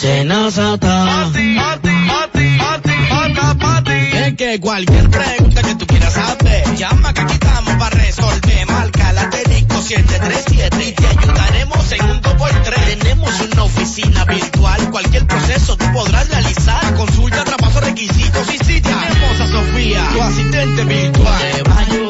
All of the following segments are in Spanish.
Senazata. Es que cualquier pregunta que tú quieras hacer, llama que aquí estamos para resolver. Marca la asterisco 737 y te ayudaremos en un 2x3. Tenemos una oficina virtual, cualquier proceso tú podrás realizar. Consulta, traspaso, requisitos y si tenemos a Sofía, tu asistente virtual.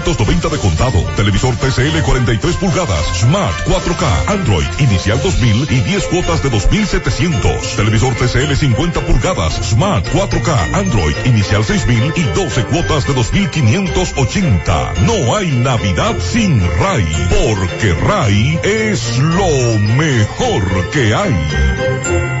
10.790 de contado. Televisor TCL 43 pulgadas Smart 4K Android inicial 2000 y 10 cuotas de 2700. Televisor TCL 50 pulgadas Smart 4K Android inicial 6000 y 12 cuotas de 2580. No hay Navidad sin RAI, porque RAI es lo mejor que hay.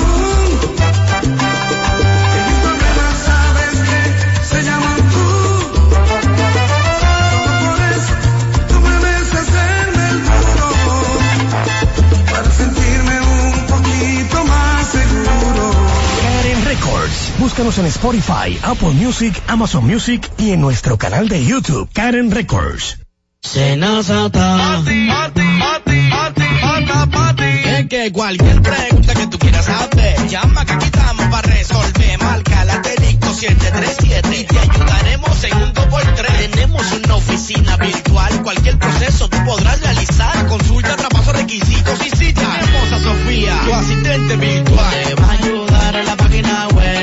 Búscanos en Spotify, Apple Music, Amazon Music y en nuestro canal de YouTube, Karen Records. Es que cualquier pregunta que tú quieras hacer, llama que aquí estamos para resolver. Marca la 737 y te ayudaremos en un 2x3. Tenemos una oficina virtual, cualquier proceso tú podrás realizar. Consulta, traspaso, requisitos y si Tenemos a Sofía, tu asistente virtual. Te va a ayudar en la página web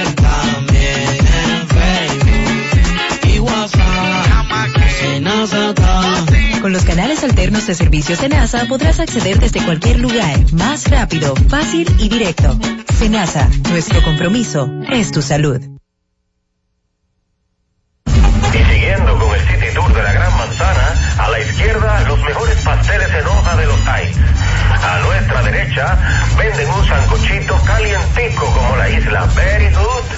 Con los canales alternos de servicios de NASA podrás acceder desde cualquier lugar, más rápido, fácil y directo. Senasa, nuestro compromiso es tu salud. Y siguiendo con el City Tour de la Gran Manzana, a la izquierda los mejores pasteles en hoja de los Heights. A nuestra derecha venden un sancochito calientico como la isla Very Good.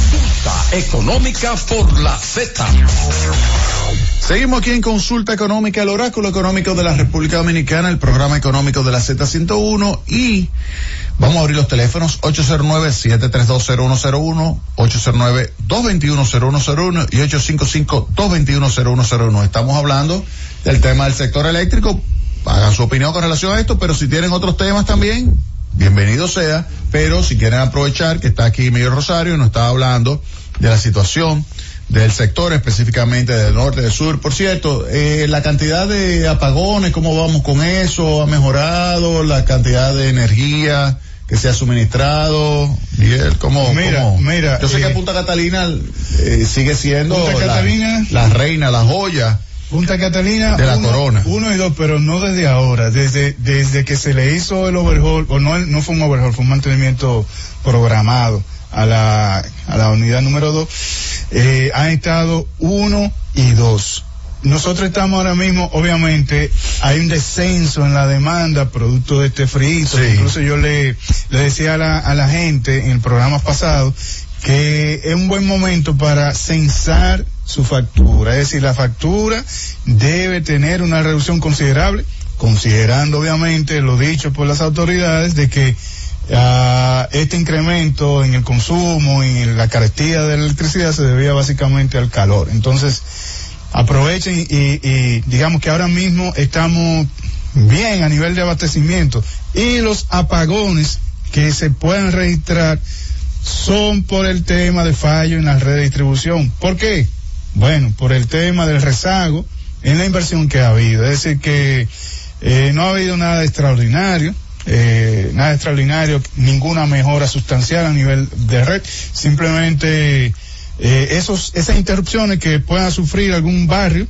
Económica por la Z. Seguimos aquí en Consulta Económica, el oráculo económico de la República Dominicana, el programa económico de la Z101 y vamos a abrir los teléfonos 809-7320101, 809-221-0101 y 855-221-0101. Estamos hablando del tema del sector eléctrico. Hagan su opinión con relación a esto, pero si tienen otros temas también, bienvenido sea. Pero si quieren aprovechar que está aquí Miguel Rosario y nos está hablando de la situación del sector, específicamente del norte, del sur. Por cierto, eh, la cantidad de apagones, ¿cómo vamos con eso? ¿Ha mejorado la cantidad de energía que se ha suministrado? Miguel, ¿cómo? Mira, cómo? mira, Yo sé que eh, Punta Catalina eh, sigue siendo Punta la, Catalina- la reina, la joya. Punta Catalina. De la uno, corona. Uno y dos, pero no desde ahora, desde, desde que se le hizo el overhaul, o no, no fue un overhaul, fue un mantenimiento programado a la, a la unidad número dos, eh, han estado uno y dos. Nosotros estamos ahora mismo, obviamente, hay un descenso en la demanda producto de este frío. Sí. Incluso yo le, le decía a la, a la gente en el programa pasado que es un buen momento para censar su factura. Es decir, la factura debe tener una reducción considerable, considerando obviamente lo dicho por las autoridades de que ah, este incremento en el consumo y en la carestía de la electricidad se debía básicamente al calor. Entonces, aprovechen y, y digamos que ahora mismo estamos bien a nivel de abastecimiento y los apagones que se puedan registrar son por el tema de fallo en la red de distribución. ¿Por qué? Bueno, por el tema del rezago en la inversión que ha habido. Es decir, que eh, no ha habido nada extraordinario, eh, nada extraordinario, ninguna mejora sustancial a nivel de red. Simplemente eh, esos, esas interrupciones que puedan sufrir algún barrio,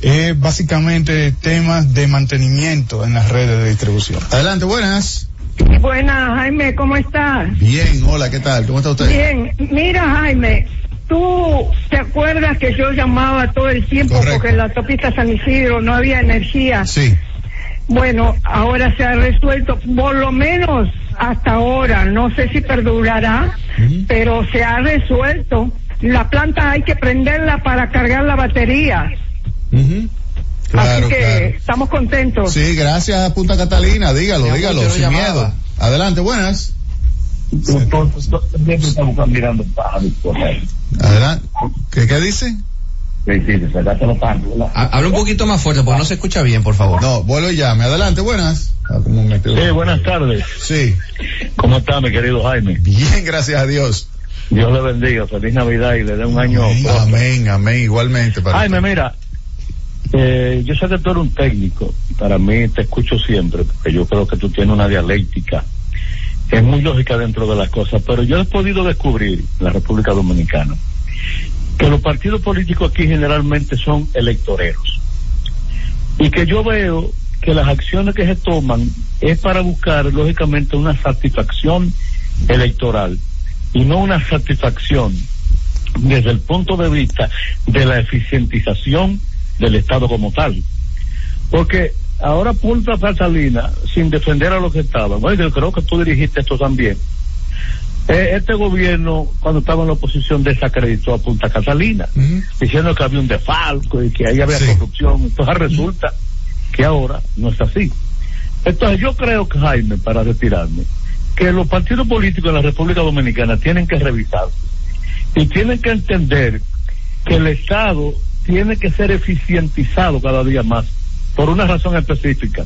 es básicamente temas de mantenimiento en las redes de distribución. Adelante, buenas. Buenas, Jaime, ¿cómo estás? Bien, hola, ¿qué tal? ¿Cómo está usted? Bien, mira, Jaime, tú te acuerdas que yo llamaba todo el tiempo Correcto. porque en la autopista San Isidro no había energía. Sí. Bueno, ahora se ha resuelto, por lo menos hasta ahora, no sé si perdurará, pero se ha resuelto. La planta hay que prenderla para cargar la batería. Claro, Así que claro. estamos contentos. Sí, gracias a Punta Catalina, dígalo, dígalo, sin llamaba. miedo. Adelante, buenas. Siempre estamos mirando. Adelante. ¿Qué, qué dice? Habla un poquito más fuerte porque no se escucha bien, por favor. No, vuelvo y llame. Adelante, buenas. Ah, Sí, buenas tardes. Sí, ¿Cómo está, mi querido Jaime? bien, gracias a Dios. Dios le bendiga, feliz Navidad y le dé un año. Amén, amén, amén, igualmente. Para Jaime, mira, eh, yo sé que tú eres un técnico, para mí te escucho siempre, porque yo creo que tú tienes una dialéctica, es muy lógica dentro de las cosas, pero yo he podido descubrir en la República Dominicana que los partidos políticos aquí generalmente son electoreros. Y que yo veo que las acciones que se toman es para buscar lógicamente una satisfacción electoral y no una satisfacción desde el punto de vista de la eficientización del Estado como tal. Porque ahora Punta Catalina, sin defender a los que estaban, bueno, yo creo que tú dirigiste esto también. Eh, este gobierno, cuando estaba en la oposición, desacreditó a Punta Catalina, diciendo que había un defalco y que ahí había Sí. corrupción. Entonces resulta que ahora no es así. Entonces yo creo que, Jaime, para retirarme, que los partidos políticos en la República Dominicana tienen que revisarse y tienen que entender que el Estado tiene que ser eficientizado cada día más por una razón específica.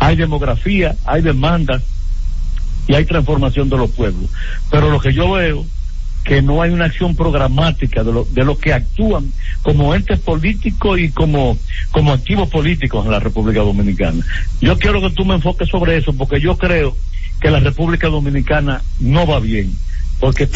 Hay demografía, hay demanda y hay transformación de los pueblos. Pero lo que yo veo que no hay una acción programática de lo, de lo que actúan como entes políticos y como, como activos políticos en la República Dominicana. Yo quiero que tú me enfoques sobre eso porque yo creo que la República Dominicana no va bien.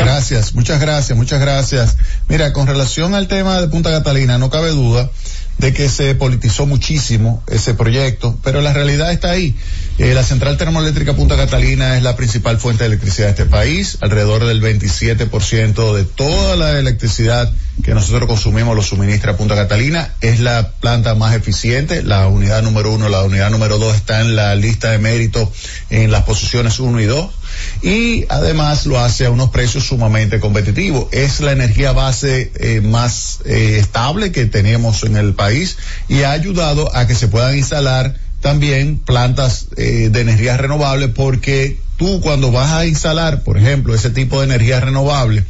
Gracias, muchas gracias, muchas gracias. Mira, con relación al tema de Punta Catalina, no cabe duda de que se politizó muchísimo ese proyecto, pero la realidad está ahí. Eh, la central termoeléctrica Punta Catalina es la principal fuente de electricidad de este país. Alrededor del 27% de toda la electricidad que nosotros consumimos lo suministra Punta Catalina. Es la planta más eficiente. La unidad número uno, la unidad número dos está en la lista de mérito en las posiciones uno y dos y además lo hace a unos precios sumamente competitivos. Es la energía base eh, más eh, estable que tenemos en el país y ha ayudado a que se puedan instalar también plantas eh, de energía renovable porque tú cuando vas a instalar, por ejemplo, ese tipo de energía renovable,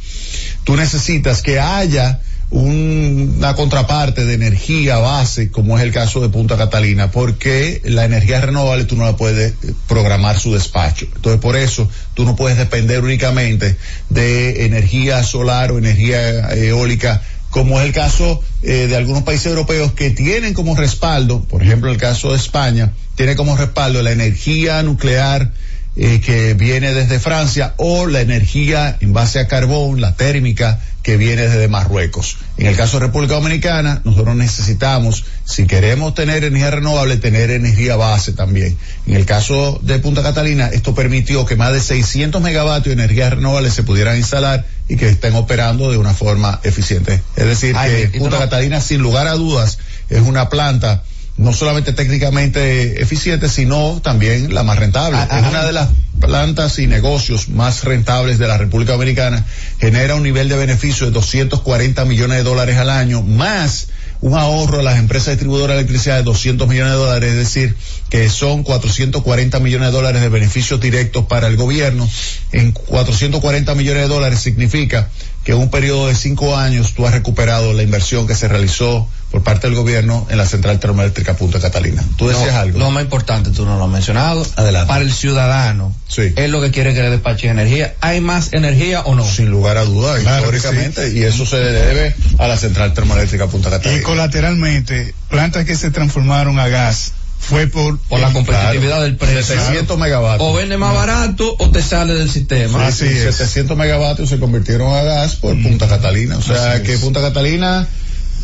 tú necesitas que haya un- una contraparte de energía base, como es el caso de Punta Catalina, porque la energía renovable tú no la puedes eh, programar su despacho. Entonces, por eso tú no puedes depender únicamente de energía solar o energía eh, eólica, como es el caso eh, de algunos países europeos que tienen como respaldo, por ejemplo, el caso de España, tiene como respaldo la energía nuclear eh, que viene desde Francia o la energía en base a carbón, la térmica que viene desde Marruecos. En el caso de República Dominicana, nosotros necesitamos, si queremos tener energía renovable, tener energía base también. En el caso de Punta Catalina, esto permitió que más de 600 megavatios de energía renovable se pudieran instalar y que estén operando de una forma eficiente. Es decir, Ay, que Punta no- Catalina, sin lugar a dudas, es una planta no solamente técnicamente eficiente, sino también la más rentable. Ah, ah, es una de las plantas y negocios más rentables de la República Dominicana. Genera un nivel de beneficio de 240 millones de dólares al año, más un ahorro a las empresas distribuidoras de electricidad de 200 millones de dólares, es decir, que son 440 millones de dólares de beneficios directos para el gobierno. En 440 millones de dólares significa que en un periodo de cinco años tú has recuperado la inversión que se realizó por parte del gobierno en la central termoeléctrica Punta Catalina. Tú decías No, algo. Lo más importante, tú no lo has mencionado. Adelante. Para el ciudadano, Sí. es lo que quiere que le despache energía. ¿Hay más energía o no? Sin lugar a dudas, Claro históricamente, y eso se debe a la central termoeléctrica Punta Y Catalina. colateralmente, plantas que se transformaron a gas fue por, Por la competitividad del precio. 700 megavatios. O vende más barato o te sale del sistema. Así Sí, es. 700 megavatios se convirtieron a gas por Punta Catalina. O sea Así que es. Punta Catalina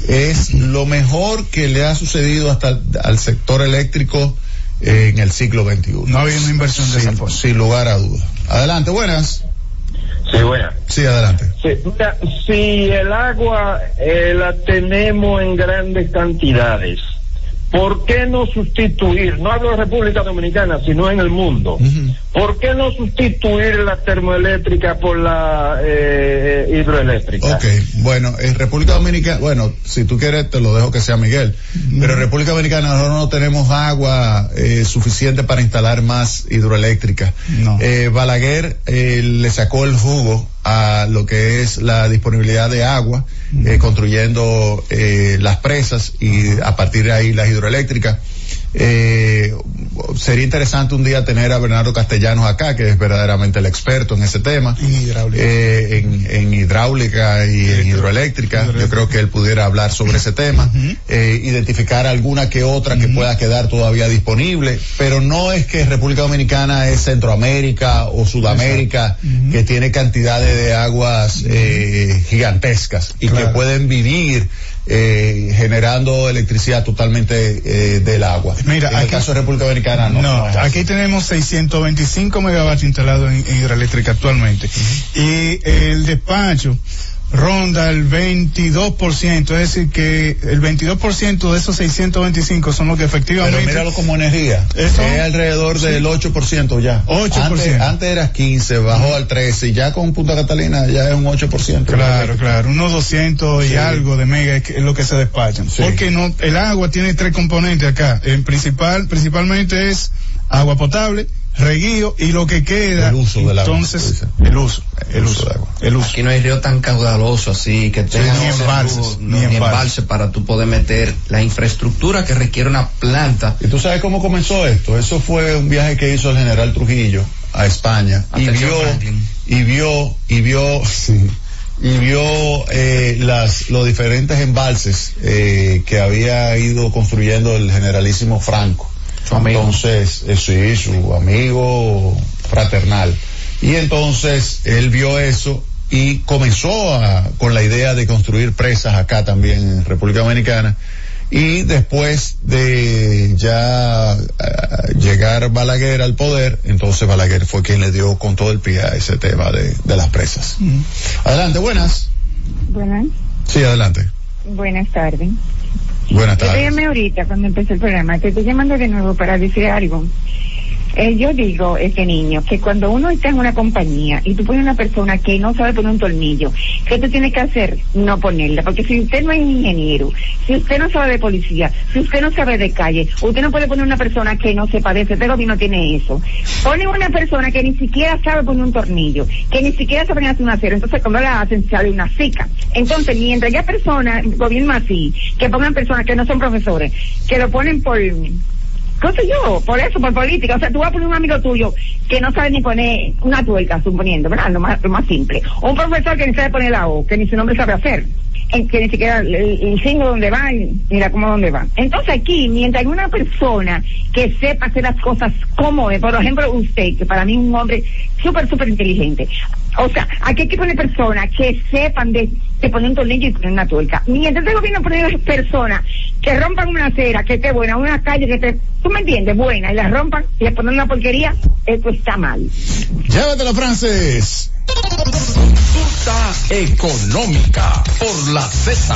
es lo mejor que le ha sucedido hasta al, sector eléctrico en el siglo XXI. No había una inversión de esa sin, forma. sin lugar a dudas. Adelante, buenas. Sí, bueno. Sí, adelante. Sí, mira, si el agua eh, la tenemos en grandes cantidades, ¿por qué no sustituir, no hablo de República Dominicana, sino en el mundo, ¿por qué no sustituir la termoeléctrica por la eh, eh, hidroeléctrica? Ok, bueno, en República Dominicana, bueno, si tú quieres te lo dejo que sea Miguel, pero en República Dominicana nosotros no tenemos agua eh, suficiente para instalar más hidroeléctrica. Eh, Balaguer eh, le sacó el jugo a lo que es la disponibilidad de agua, eh, construyendo eh, las presas y a partir de ahí las hidroeléctricas. Eh, sería interesante un día tener a Bernardo Castellanos acá, que es verdaderamente el experto en ese tema. En hidráulica. Eh, en, en hidráulica y en hidroeléctrica. Yo creo que él pudiera hablar sobre ese tema, eh, identificar alguna que otra que pueda quedar todavía disponible, pero no es que República Dominicana es Centroamérica o Sudamérica, que tiene cantidades de aguas eh, gigantescas y que pueden vivir eh, generando electricidad totalmente eh, del agua. Mira, en el caso de República Dominicana no. No, aquí tenemos 625 megavatios instalados en, en hidroeléctrica actualmente. Y el despacho ronda el 22%, es decir que el 22% de esos 625 son los que efectivamente... Pero míralo como energía. Eso- es alrededor del 8% ya. 8%. Antes, antes era 15, bajó al 13 y ya con Punta Catalina ya es un 8%. Claro, claro, unos 200 y Sí. algo de mega es, lo que se despachan. Sí. Porque no, el agua tiene tres componentes acá. En principal, principalmente es agua potable, reguío y lo que queda. El uso del agua, Entonces, tú el uso, el uso, de agua. el uso. Aquí no hay río tan caudaloso así que tenga ni embalses, ni no, ni embalses. embalse para tú poder meter la infraestructura que requiere una planta. ¿Y tú sabes cómo comenzó esto? Eso fue un viaje que hizo el general Trujillo a España y vio, Franklin. y vio, y vio, sí, y vio eh, las, los diferentes embalses eh, que había ido construyendo el generalísimo Franco. Su amigo. Entonces, eh, sí, su amigo fraternal. Y entonces él vio eso y comenzó a- con la idea de construir presas acá también en República Dominicana. Y después de ya ah, llegar Balaguer al poder, entonces Balaguer fue quien le dio con todo el pie a ese tema de, de las presas. Adelante, buenas. Buenas, Sí, adelante. buenas tardes. Buenas Yo te tardes. llamé ahorita cuando empezó el programa, te estoy llamando de nuevo para decir algo. Eh, yo digo, este niño, que cuando uno está en una compañía y tú pones una persona que no sabe poner un tornillo, ¿qué tú tienes que hacer? No ponerla, porque si usted no es ingeniero, si usted no sabe de policía, si usted no sabe de calle, usted no puede poner una persona que no sepa de eso, este gobierno tiene eso. Pone una persona que ni siquiera sabe poner un tornillo, que ni siquiera sabe hacer un acero, entonces cuando la hacen sale una cica. Entonces, mientras haya personas, gobierno así, que pongan personas que no son profesores, que lo ponen por ¿Qué yo? Por eso, por política. O sea, tú vas a poner un amigo tuyo que no sabe ni poner una tuerca, suponiendo, ¿verdad? Lo más, lo más simple. O un profesor que ni sabe poner la O, que ni su nombre sabe hacer. Que ni siquiera el, el signo donde va y mira cómo dónde va. Entonces aquí, mientras hay una persona que sepa hacer las cosas como es, por ejemplo usted, que para mí es un hombre súper, súper inteligente. O sea, aquí hay que poner personas que sepan de, de poner un tornillo y poner una tuerca. Mientras el gobierno pone personas que rompan una acera, que esté buena, una calle que esté, tú me entiendes, buena, y la rompan y le ponen una porquería, esto está mal. Llévatelo, Francis. Ruta económica por la Z.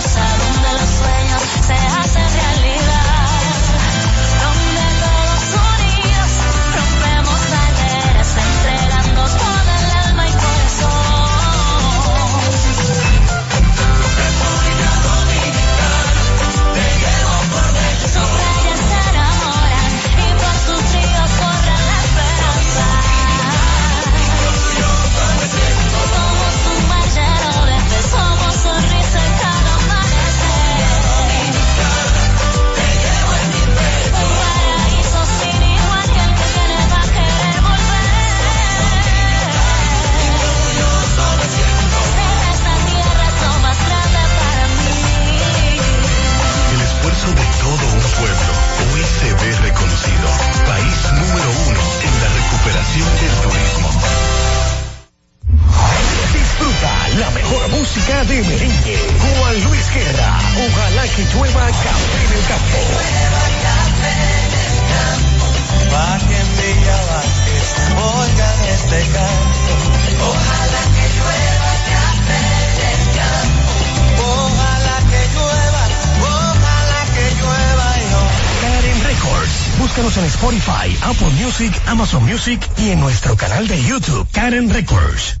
Hermosa, donde los sueños se hacen música de merengue. Juan Luis Guerra. Ojalá que llueva café en el campo. Bajen Villa Vázquez, oigan este canto. Ojalá que llueva café en el campo. Ojalá que llueva, ojalá que llueva yo. Karen Records. Búscanos en Spotify, Apple Music, Amazon Music y en nuestro canal de YouTube, Karen Records.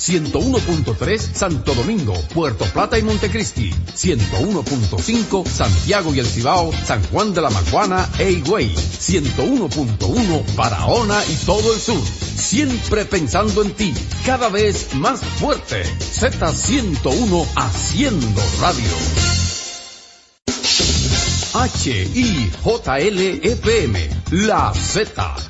101.3 Santo Domingo, Puerto Plata y Montecristi. 101.5 Santiago y El Cibao, San Juan de la Maguana e Higüey. 101.1 Barahona y todo el sur. Siempre pensando en ti, cada vez más fuerte. Z101 haciendo radio. H-I-J-L-E-P-M. La Z.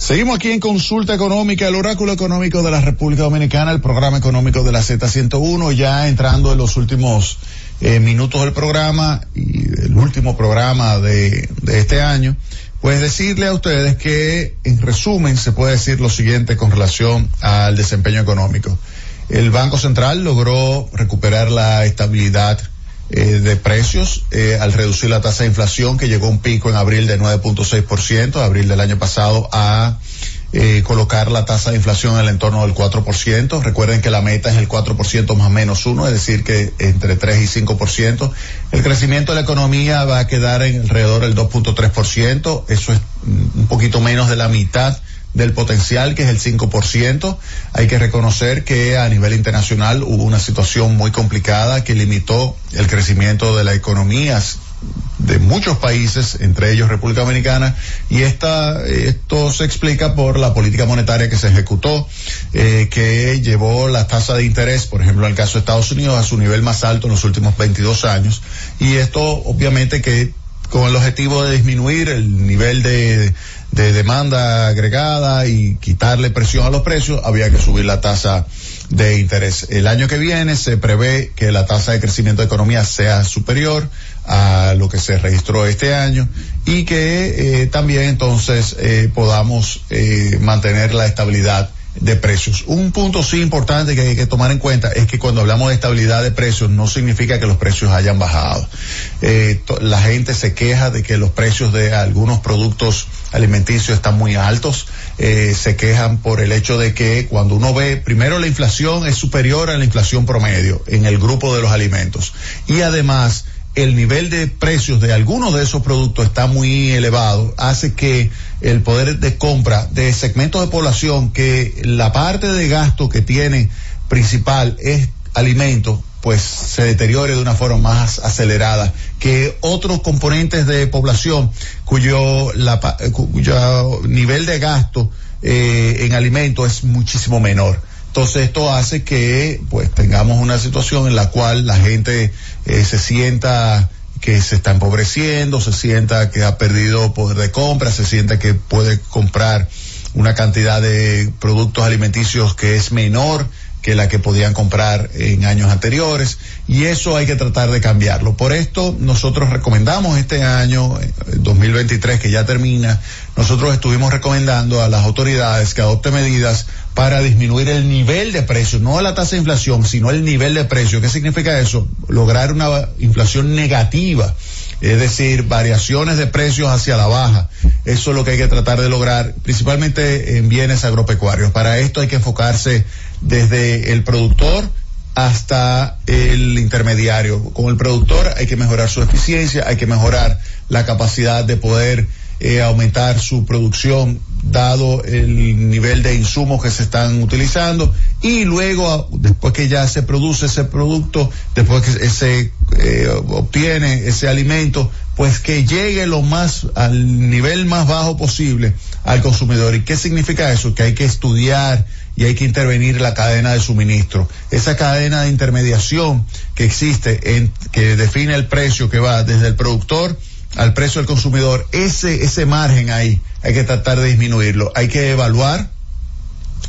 Seguimos aquí en Consulta Económica, el oráculo económico de la República Dominicana, el programa económico de la Z101, ya entrando en los últimos eh, minutos del programa y el último programa de, de este año. Pues decirle a ustedes que, en resumen, se puede decir lo siguiente con relación al desempeño económico. El Banco Central logró recuperar la estabilidad eh, de precios eh, al reducir la tasa de inflación que llegó a un pico en abril de 9.6%, abril del año pasado, a eh, colocar la tasa de inflación en el entorno del 4%. Recuerden que la meta es el 4% más menos uno, es decir, que entre 3 y 5%. El crecimiento de la economía va a quedar en alrededor del 2.3%. Eso es un poquito menos de la mitad del potencial, que es el 5%. Hay que reconocer que a nivel internacional hubo una situación muy complicada que limitó el crecimiento de la economía de muchos países, entre ellos República Dominicana, y esta, esto se explica por la política monetaria que se ejecutó, eh, que llevó la tasa de interés, por ejemplo, en el caso de Estados Unidos, a su nivel más alto en los últimos 22 años, y esto obviamente que con el objetivo de disminuir el nivel de, de demanda agregada y quitarle presión a los precios, había que subir la tasa de interés. El año que viene se prevé que la tasa de crecimiento de economía sea superior a lo que se registró este año y que eh, también entonces eh, podamos eh, mantener la estabilidad de precios. Un punto sí importante que hay que tomar en cuenta es que cuando hablamos de estabilidad de precios no significa que los precios hayan bajado. Eh, la gente se queja de que los precios de algunos productos alimenticios están muy altos. Eh, se quejan por el hecho de que cuando uno ve, primero la inflación es superior a la inflación promedio en el grupo de los alimentos. Y además, el nivel de precios de algunos de esos productos está muy elevado, hace que el poder de compra de segmentos de población que la parte de gasto que tiene principal es alimentos, pues se deteriore de una forma más acelerada que otros componentes de población cuyo, eh, cuyo nivel de gasto eh, en alimentos es muchísimo menor. Entonces esto hace que pues tengamos una situación en la cual la gente eh, se sienta que se está empobreciendo, se sienta que ha perdido poder de compra, se sienta que puede comprar una cantidad de productos alimenticios que es menor que la que podían comprar en años anteriores y eso hay que tratar de cambiarlo. Por esto nosotros recomendamos este año eh, 2023 que ya termina, nosotros estuvimos recomendando a las autoridades que adopten medidas para disminuir el nivel de precios, no la tasa de inflación, sino el nivel de precio. ¿Qué significa eso? Lograr una inflación negativa, es decir, variaciones de precios hacia la baja. Eso es lo que hay que tratar de lograr, principalmente en bienes agropecuarios. Para esto hay que enfocarse desde el productor hasta el intermediario. Con el productor hay que mejorar su eficiencia, hay que mejorar la capacidad de poder eh, aumentar su producción dado el nivel de insumos que se están utilizando y luego después que ya se produce ese producto después que ese eh, obtiene ese alimento pues que llegue lo más al nivel más bajo posible al consumidor. Y qué significa eso que hay que estudiar y hay que intervenir la cadena de suministro. Esa cadena de intermediación que existe en que define el precio que va desde el productor al precio del consumidor, ese, ese margen ahí hay que tratar de disminuirlo. Hay que evaluar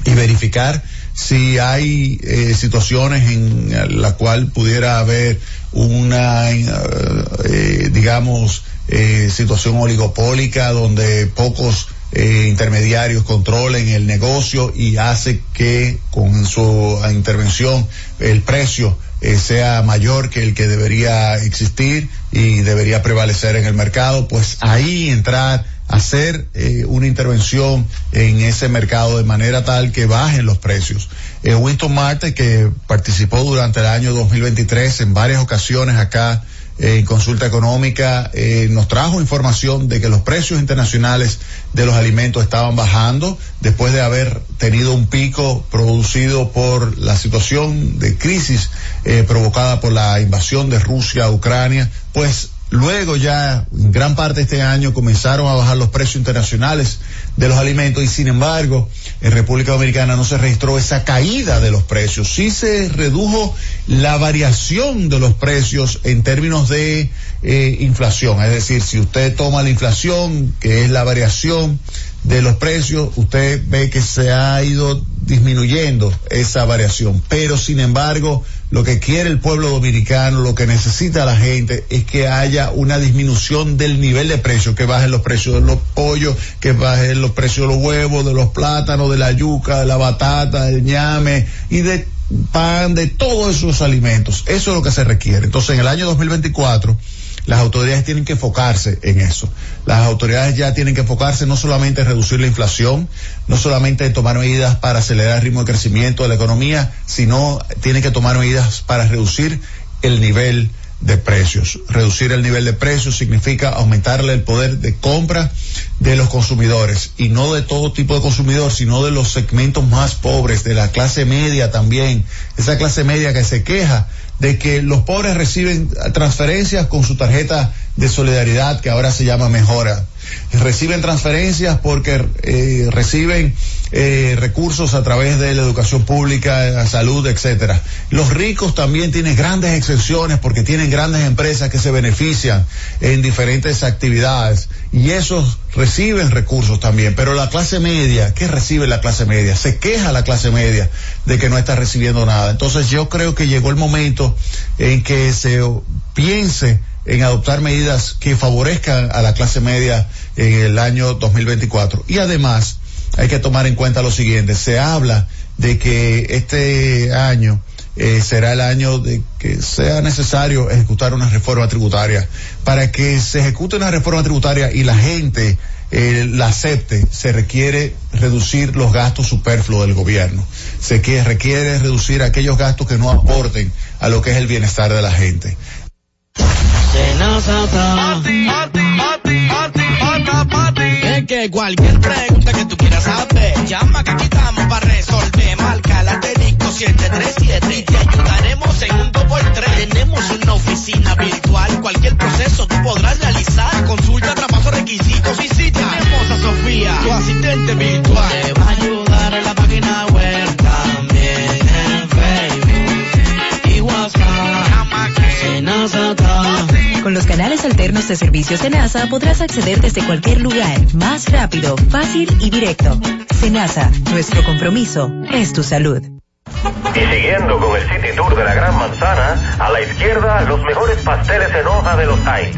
y verificar si hay eh, situaciones en la cual pudiera haber una, eh, digamos, eh, situación oligopólica donde pocos eh, intermediarios controlen el negocio y hace que con su intervención el precio eh, sea mayor que el que debería existir y debería prevalecer en el mercado, pues ahí entrar hacer eh, una intervención en ese mercado de manera tal que bajen los precios. Eh, Winston Marte, que participó durante el año 2023 en varias ocasiones acá en consulta económica, eh, nos trajo información de que los precios internacionales de los alimentos estaban bajando después de haber tenido un pico producido por la situación de crisis eh, provocada por la invasión de Rusia a Ucrania, pues Luego ya, en gran parte de este año, comenzaron a bajar los precios internacionales de los alimentos y sin embargo, en República Dominicana no se registró esa caída de los precios. Sí se redujo la variación de los precios en términos de eh, inflación. Es decir, si usted toma la inflación, que es la variación de los precios, usted ve que se ha ido disminuyendo esa variación. Pero sin embargo, lo que quiere el pueblo dominicano, lo que necesita la gente es que haya una disminución del nivel de precio, que bajen los precios de los pollos, que bajen los precios de los huevos, de los plátanos, de la yuca, de la batata, del ñame y de pan, de todos esos alimentos. Eso es lo que se requiere. Entonces, en el año 2024, las autoridades tienen que enfocarse en eso. Las autoridades ya tienen que enfocarse no solamente en reducir la inflación, no solamente en tomar medidas para acelerar el ritmo de crecimiento de la economía, sino tienen que tomar medidas para reducir el nivel de precios. Reducir el nivel de precios significa aumentarle el poder de compra de los consumidores y no de todo tipo de consumidor, sino de los segmentos más pobres, de la clase media también, esa clase media que se queja de que los pobres reciben transferencias con su tarjeta de solidaridad que ahora se llama Mejora. Reciben transferencias porque eh, reciben eh, recursos a través de la educación pública, la salud, etcétera. Los ricos también tienen grandes excepciones porque tienen grandes empresas que se benefician en diferentes actividades y esos reciben recursos también. Pero la clase media, ¿qué recibe la clase media? Se queja la clase media de que no está recibiendo nada. Entonces yo creo que llegó el momento en que se piense en adoptar medidas que favorezcan a la clase media en el año 2024. Y además, hay que tomar en cuenta lo siguiente, se habla de que este año eh, será el año de que sea necesario ejecutar una reforma tributaria. Para que se ejecute una reforma tributaria y la gente eh, la acepte, se requiere reducir los gastos superfluos del gobierno. Se requiere reducir aquellos gastos que no aporten a lo que es el bienestar de la gente. Es que cualquier pregunta que tú quieras saber, llama que aquí estamos para resolver. Marca la asterisco 737 y te ayudaremos en un 2x3. Tenemos una oficina virtual, cualquier proceso tú podrás realizar. Consulta, traspaso, requisitos y si tenemos a Sofía, tu asistente virtual. Te va a ayudar en la página web Con los canales alternos de servicios de NASA podrás acceder desde cualquier lugar, más rápido, fácil y directo. Senasa, nuestro compromiso es tu salud. Y siguiendo con el City Tour de la Gran Manzana, a la izquierda los mejores pasteles en hoja de los Heights.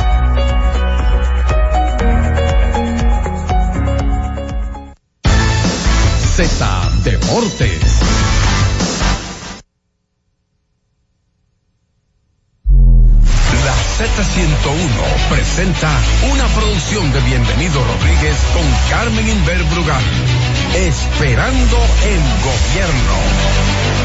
Z Deportes. La Z101 presenta una producción de Bienvenido Rodríguez con Carmen Inver Brugal. Esperando el gobierno.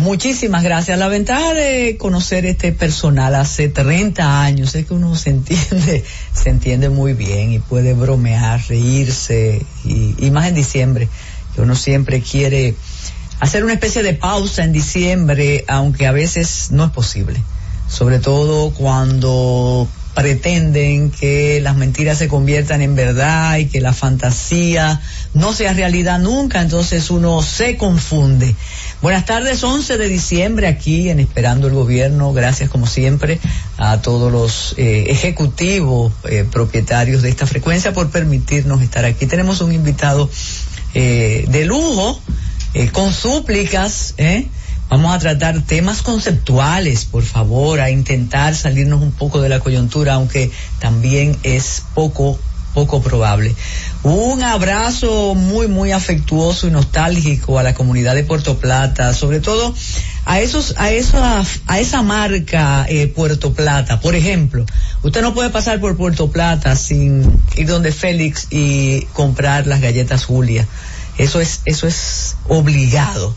Muchísimas gracias. La ventaja de conocer este personal hace 30 años es que uno se entiende, se entiende muy bien y puede bromear, reírse y, y más en diciembre, que uno siempre quiere hacer una especie de pausa en diciembre, aunque a veces no es posible. Sobre todo cuando pretenden que las mentiras se conviertan en verdad y que la fantasía no sea realidad nunca, entonces uno se confunde. Buenas tardes, 11 de diciembre aquí en Esperando el Gobierno. Gracias como siempre a todos los eh, ejecutivos eh, propietarios de esta frecuencia por permitirnos estar aquí. Tenemos un invitado eh, de lujo, eh, con súplicas, ¿eh? Vamos a tratar temas conceptuales, por favor, a intentar salirnos un poco de la coyuntura, aunque también es poco, poco probable. Un abrazo muy, muy afectuoso y nostálgico a la comunidad de Puerto Plata, sobre todo a esos, a esa, a esa marca eh, Puerto Plata. Por ejemplo, usted no puede pasar por Puerto Plata sin ir donde Félix y comprar las galletas Julia. Eso es, eso es obligado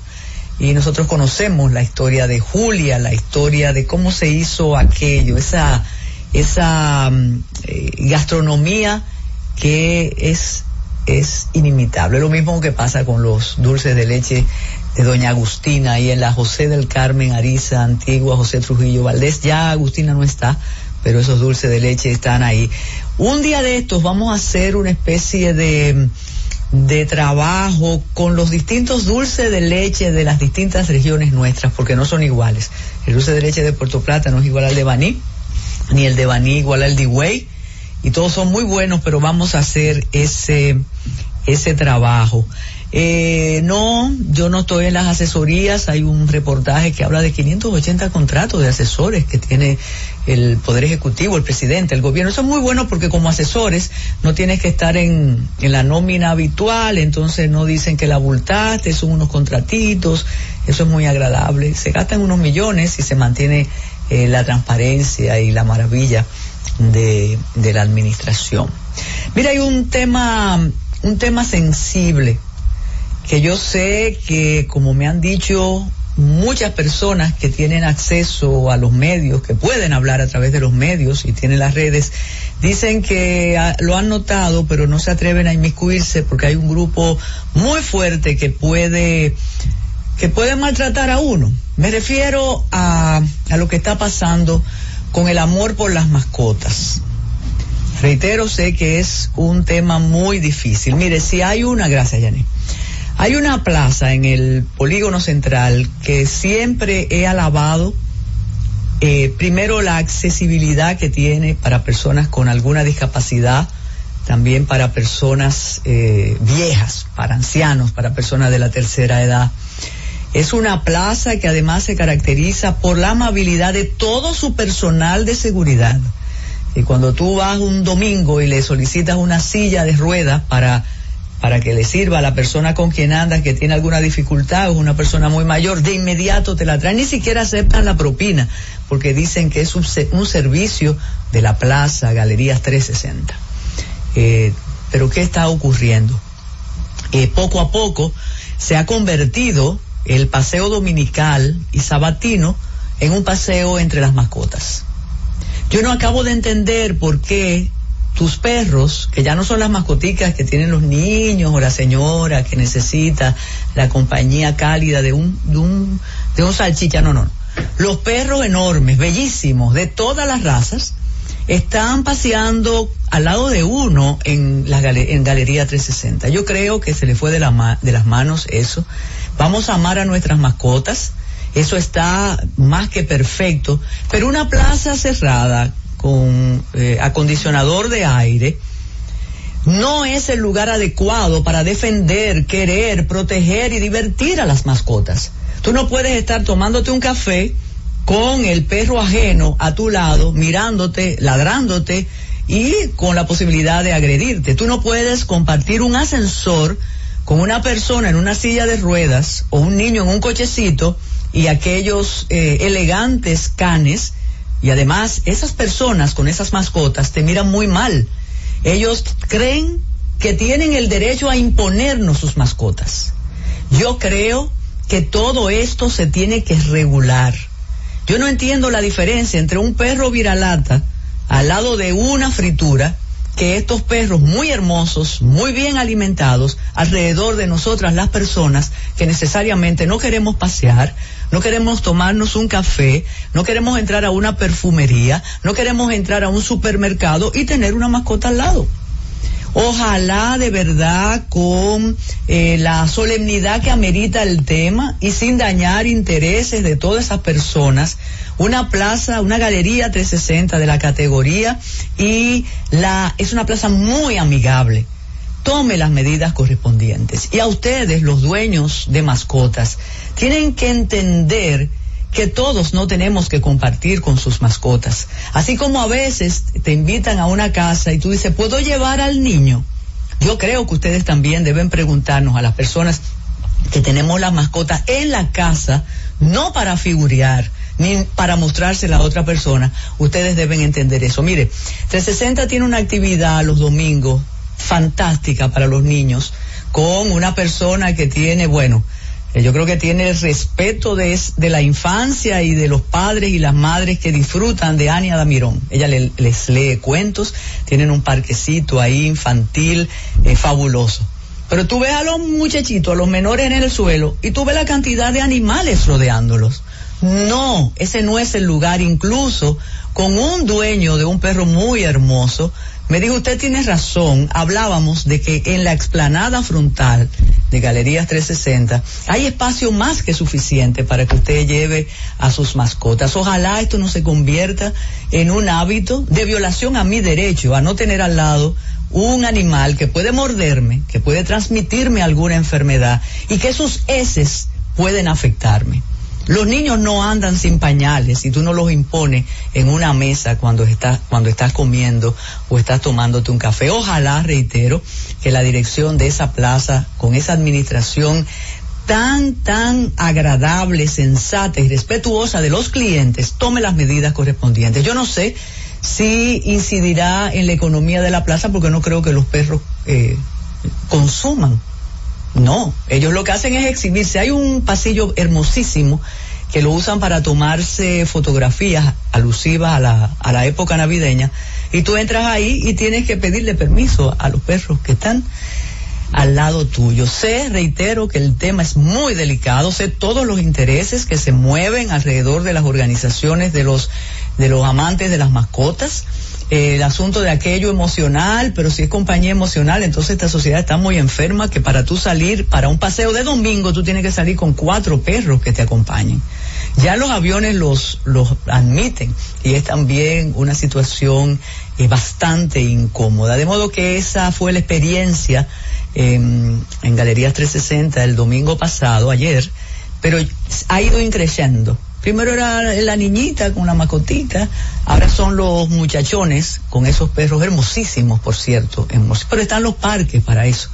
y nosotros conocemos la historia de Julia, la historia de cómo se hizo aquello, esa, esa eh, gastronomía que es, es inimitable. Lo mismo que pasa con los dulces de leche de Doña Agustina y en la José del Carmen Ariza, Antigua, José Trujillo Valdés. Ya Agustina no está, pero esos dulces de leche están ahí. Un día de estos vamos a hacer una especie de de trabajo con los distintos dulces de leche de las distintas regiones nuestras, porque no son iguales. El dulce de leche de Puerto Plata no es igual al de Baní, ni el de Baní igual al de Higüey, y todos son muy buenos, pero vamos a hacer ese, ese trabajo. Eh, no, yo no estoy en las asesorías. Hay un reportaje que habla de 580 contratos de asesores que tiene el Poder Ejecutivo, el presidente, el gobierno. Eso es muy bueno porque como asesores no tienes que estar en, la nómina habitual, entonces no dicen que la abultaste, son unos contratitos. Eso es muy agradable. Se gastan unos millones y se mantiene eh, la transparencia y la maravilla de, de la administración. Mira, hay un tema, un tema sensible que yo sé que, como me han dicho muchas personas que tienen acceso a los medios, que pueden hablar a través de los medios y tienen las redes, dicen que ah, lo han notado, pero no se atreven a inmiscuirse porque hay un grupo muy fuerte que puede que puede maltratar a uno. Me refiero a, a lo que está pasando con el amor por las mascotas. Reitero, sé que es un tema muy difícil. Mire, si hay una, gracias, Yané. Hay una plaza en el polígono central que siempre he alabado. eh, primero, la accesibilidad que tiene para personas con alguna discapacidad, también para personas eh, viejas, para ancianos, para personas de la tercera edad. Es una plaza que además se caracteriza por la amabilidad de todo su personal de seguridad. Y cuando tú vas un domingo y le solicitas una silla de ruedas para para que le sirva a la persona con quien andas que tiene alguna dificultad o una persona muy mayor, de inmediato te la traen, ni siquiera aceptan la propina, porque dicen que es un servicio de la plaza Galerías 360. Eh, pero ¿qué está ocurriendo? Eh, poco a poco se ha convertido el paseo dominical y sabatino en un paseo entre las mascotas. Yo no acabo de entender por qué tus perros, que ya no son las mascoticas que tienen los niños o la señora que necesita la compañía cálida de un, de un, de un salchicha, no, no. Los perros enormes, bellísimos, de todas las razas, están paseando al lado de uno en la en Galería 360. Yo creo que se le fue de, la ma- de las manos eso. Vamos a amar a nuestras mascotas. Eso está más que perfecto. Pero una plaza cerrada con eh, acondicionador de aire no es el lugar adecuado para defender, querer, proteger y divertir a las mascotas. Tú no puedes estar tomándote un café con el perro ajeno a tu lado, mirándote, ladrándote y con la posibilidad de agredirte. Tú no puedes compartir un ascensor con una persona en una silla de ruedas o un niño en un cochecito y aquellos eh, elegantes canes y además esas personas con esas mascotas te miran muy mal. Ellos creen que tienen el derecho a imponernos sus mascotas. Yo creo que todo esto se tiene que regular. Yo no entiendo la diferencia entre un perro viralata al lado de una fritura que estos perros muy hermosos, muy bien alimentados, alrededor de nosotras las personas que necesariamente no queremos pasear, no queremos tomarnos un café, no queremos entrar a una perfumería, no queremos entrar a un supermercado y tener una mascota al lado. Ojalá de verdad con eh, la solemnidad que amerita el tema y sin dañar intereses de todas esas personas, una plaza, una galería 360 de la categoría y la es una plaza muy amigable. Tome las medidas correspondientes. Y a ustedes, los dueños de mascotas, tienen que entender que todos no tenemos que compartir con sus mascotas. Así como a veces te invitan a una casa y tú dices, ¿puedo llevar al niño? Yo creo que ustedes también deben preguntarnos a las personas que tenemos las mascotas en la casa, no para figurear, ni para mostrársela a otra persona. Ustedes deben entender eso. Mire, 360 tiene una actividad los domingos fantástica para los niños con una persona que tiene, bueno, yo creo que tiene el respeto de, de la infancia y de los padres y las madres que disfrutan de Ania Damirón. Ella le- les lee cuentos, tienen un parquecito ahí infantil eh, fabuloso. Pero tú ves a los muchachitos, a los menores en el suelo, y tú ves la cantidad de animales rodeándolos. No, ese no es el lugar. Incluso con un dueño de un perro muy hermoso, me dijo, usted tiene razón, hablábamos de que en la explanada frontal de Galerías 360 hay espacio más que suficiente para que usted lleve a sus mascotas. Ojalá esto no se convierta en un hábito de violación a mi derecho a no tener al lado un animal que puede morderme, que puede transmitirme alguna enfermedad y que sus heces pueden afectarme. Los niños no andan sin pañales y tú no los impones en una mesa cuando estás, cuando estás comiendo o estás tomándote un café. Ojalá, reitero, que la dirección de esa plaza, con esa administración tan, tan agradable, sensata y respetuosa de los clientes, tome las medidas correspondientes. Yo no sé si incidirá en la economía de la plaza porque no creo que los perros eh, consuman no, ellos lo que hacen es exhibirse. Hay un pasillo hermosísimo que lo usan para tomarse fotografías alusivas a la, a la época navideña. Y tú entras ahí y tienes que pedirle permiso a los perros que están al lado tuyo. Sé, reitero, que el tema es muy delicado, sé todos los intereses que se mueven alrededor de las organizaciones de los, de los amantes de las mascotas el asunto de aquello emocional, pero si es compañía emocional, entonces esta sociedad está muy enferma que para tú salir para un paseo de domingo tú tienes que salir con cuatro perros que te acompañen. Ya los aviones los, los admiten y es también una situación eh, bastante incómoda. De modo que esa fue la experiencia en Galerías 360 el domingo pasado, ayer, pero ha ido increciendo Primero era la niñita con la macotita, ahora son los muchachones con esos perros hermosísimos, por cierto, pero están los parques para eso.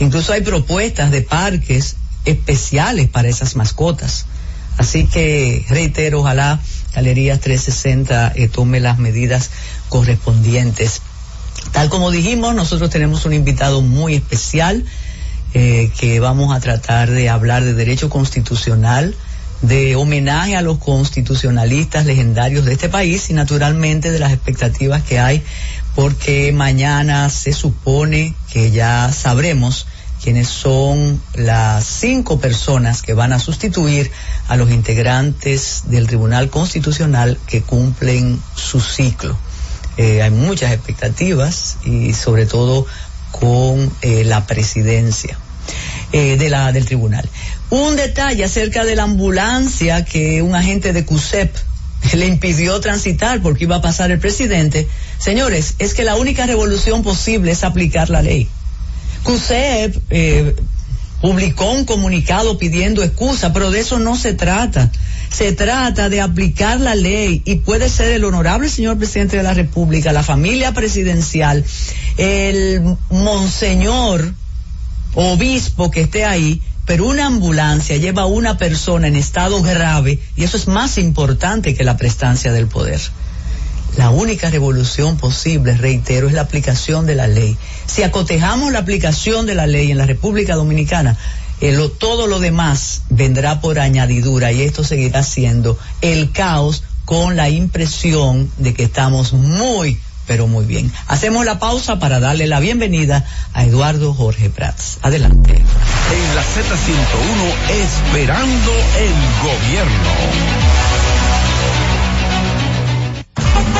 Incluso hay propuestas de parques especiales para esas mascotas. Así que reitero, ojalá Galerías 360 eh, tome las medidas correspondientes. Tal como dijimos, nosotros tenemos un invitado muy especial eh, que vamos a tratar de hablar de derecho constitucional de homenaje a los constitucionalistas legendarios de este país y naturalmente de las expectativas que hay porque mañana se supone que ya sabremos quiénes son las cinco personas que van a sustituir a los integrantes del Tribunal Constitucional que cumplen su ciclo. Eh, hay muchas expectativas y sobre todo con eh, la presidencia eh, de la, del tribunal. Un detalle acerca de la ambulancia que un agente de CUSEP le impidió transitar porque iba a pasar el presidente. Señores, es que la única revolución posible es aplicar la ley. CUSEP eh, publicó un comunicado pidiendo excusa, pero de eso no se trata. Se trata de aplicar la ley y puede ser el honorable señor presidente de la República, la familia presidencial, el monseñor obispo que esté ahí, pero una ambulancia lleva a una persona en estado grave y eso es más importante que la prestancia del poder. La única revolución posible, reitero, es la aplicación de la ley. Si acotejamos la aplicación de la ley en la República Dominicana, eh, todo lo demás vendrá por añadidura y esto seguirá siendo el caos con la impresión de que estamos muy pero muy bien. Hacemos la pausa para darle la bienvenida a Eduardo Jorge Prats. Adelante. En la Z101, esperando el gobierno.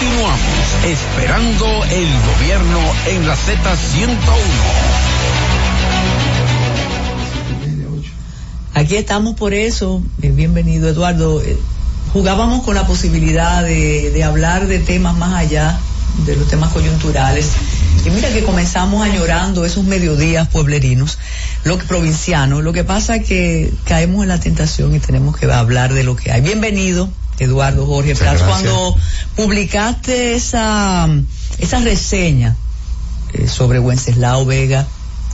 Continuamos esperando el gobierno en la Z101. Aquí estamos por eso. Eh, bienvenido, Eduardo. Eh, jugábamos con la posibilidad de, hablar de temas más allá de los temas coyunturales. Y mira que comenzamos añorando esos mediodías pueblerinos, lo que provincianos. Lo que pasa es que caemos en la tentación y tenemos que hablar de lo que hay. Bienvenido, Eduardo Jorge gracias. Cuando publicaste esa, esa reseña eh, sobre Wenceslao Vega,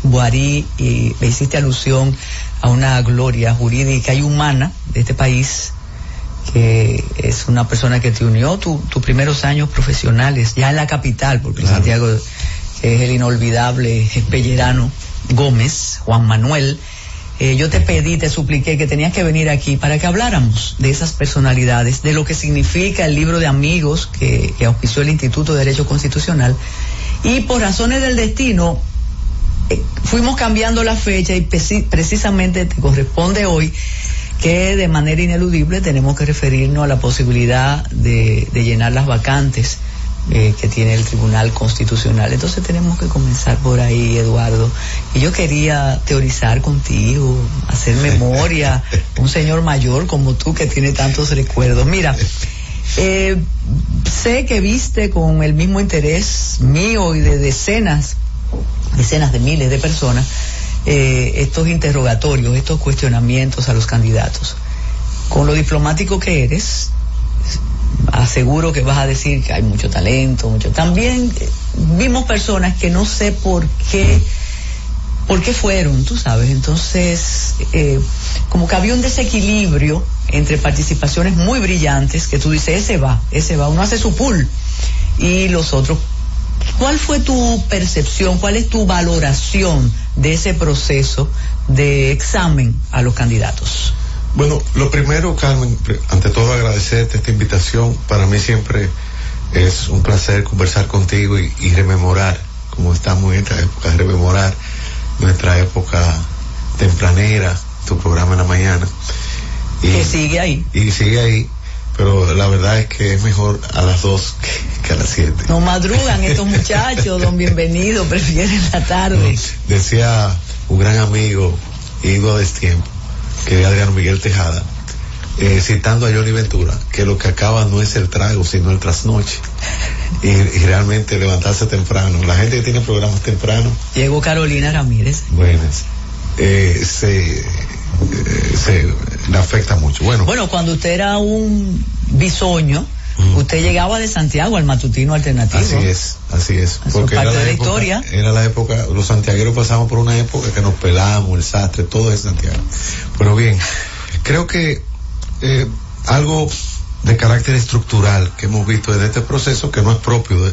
Guarí, y le hiciste alusión a una gloria jurídica y humana de este país, que es una persona que te unió tu- tus primeros años profesionales, ya en la capital, porque Santiago que es el inolvidable Pellerano Gómez, Juan Manuel. Eh, yo te pedí, te supliqué que tenías que venir aquí para que habláramos de esas personalidades, de lo que significa el libro de amigos que, auspició el Instituto de Derecho Constitucional. Y por razones del destino, eh, fuimos cambiando la fecha y preci- precisamente te corresponde hoy que de manera ineludible tenemos que referirnos a la posibilidad de llenar las vacantes eh, que tiene el Tribunal Constitucional. Entonces tenemos que comenzar por ahí, Eduardo. Y yo quería teorizar contigo, hacer memoria, un señor mayor como tú que tiene tantos recuerdos. Mira, eh, sé que viste con el mismo interés mío y de decenas, decenas de miles de personas, eh, estos interrogatorios, estos cuestionamientos a los candidatos. Con lo diplomático que eres, aseguro que vas a decir que hay mucho talento, mucho. También eh, vimos personas que no sé por qué, por qué fueron, tú sabes. Entonces, eh, como que había un desequilibrio entre participaciones muy brillantes que tú dices, ese va, ese va, uno hace su pool y los otros. ¿Cuál fue tu percepción, cuál es tu valoración de ese proceso de examen a los candidatos? Bueno, lo primero, Carmen, ante todo agradecerte esta invitación. Para mí siempre es un placer conversar contigo y, y rememorar, como estamos en esta época, rememorar nuestra época tempranera, tu programa en la mañana. Y, Que sigue ahí. y sigue ahí, pero la verdad es que es mejor a las dos que, que a las siete. No madrugan estos muchachos, don bienvenido, prefieren la tarde. Decía un gran amigo, Ido Destiempo, que es Adriano Miguel Tejada, eh, citando a Johnny Ventura, que lo que acaba no es el trago, sino el trasnoche. Y, y realmente levantarse temprano. La gente que tiene programas temprano, Llegó Carolina Ramírez. buenas, eh, se, eh, se le afecta mucho. Bueno, Bueno, cuando usted era un bisoño, usted llegaba de Santiago al matutino alternativo. Así es, así es. Eso es parte de la época- historia. Era la época, los santiagueros pasamos por una época que nos pelamos, el sastre, todo es Santiago. Pero bien, creo que eh, algo de carácter estructural que hemos visto en este proceso, que no es propio de,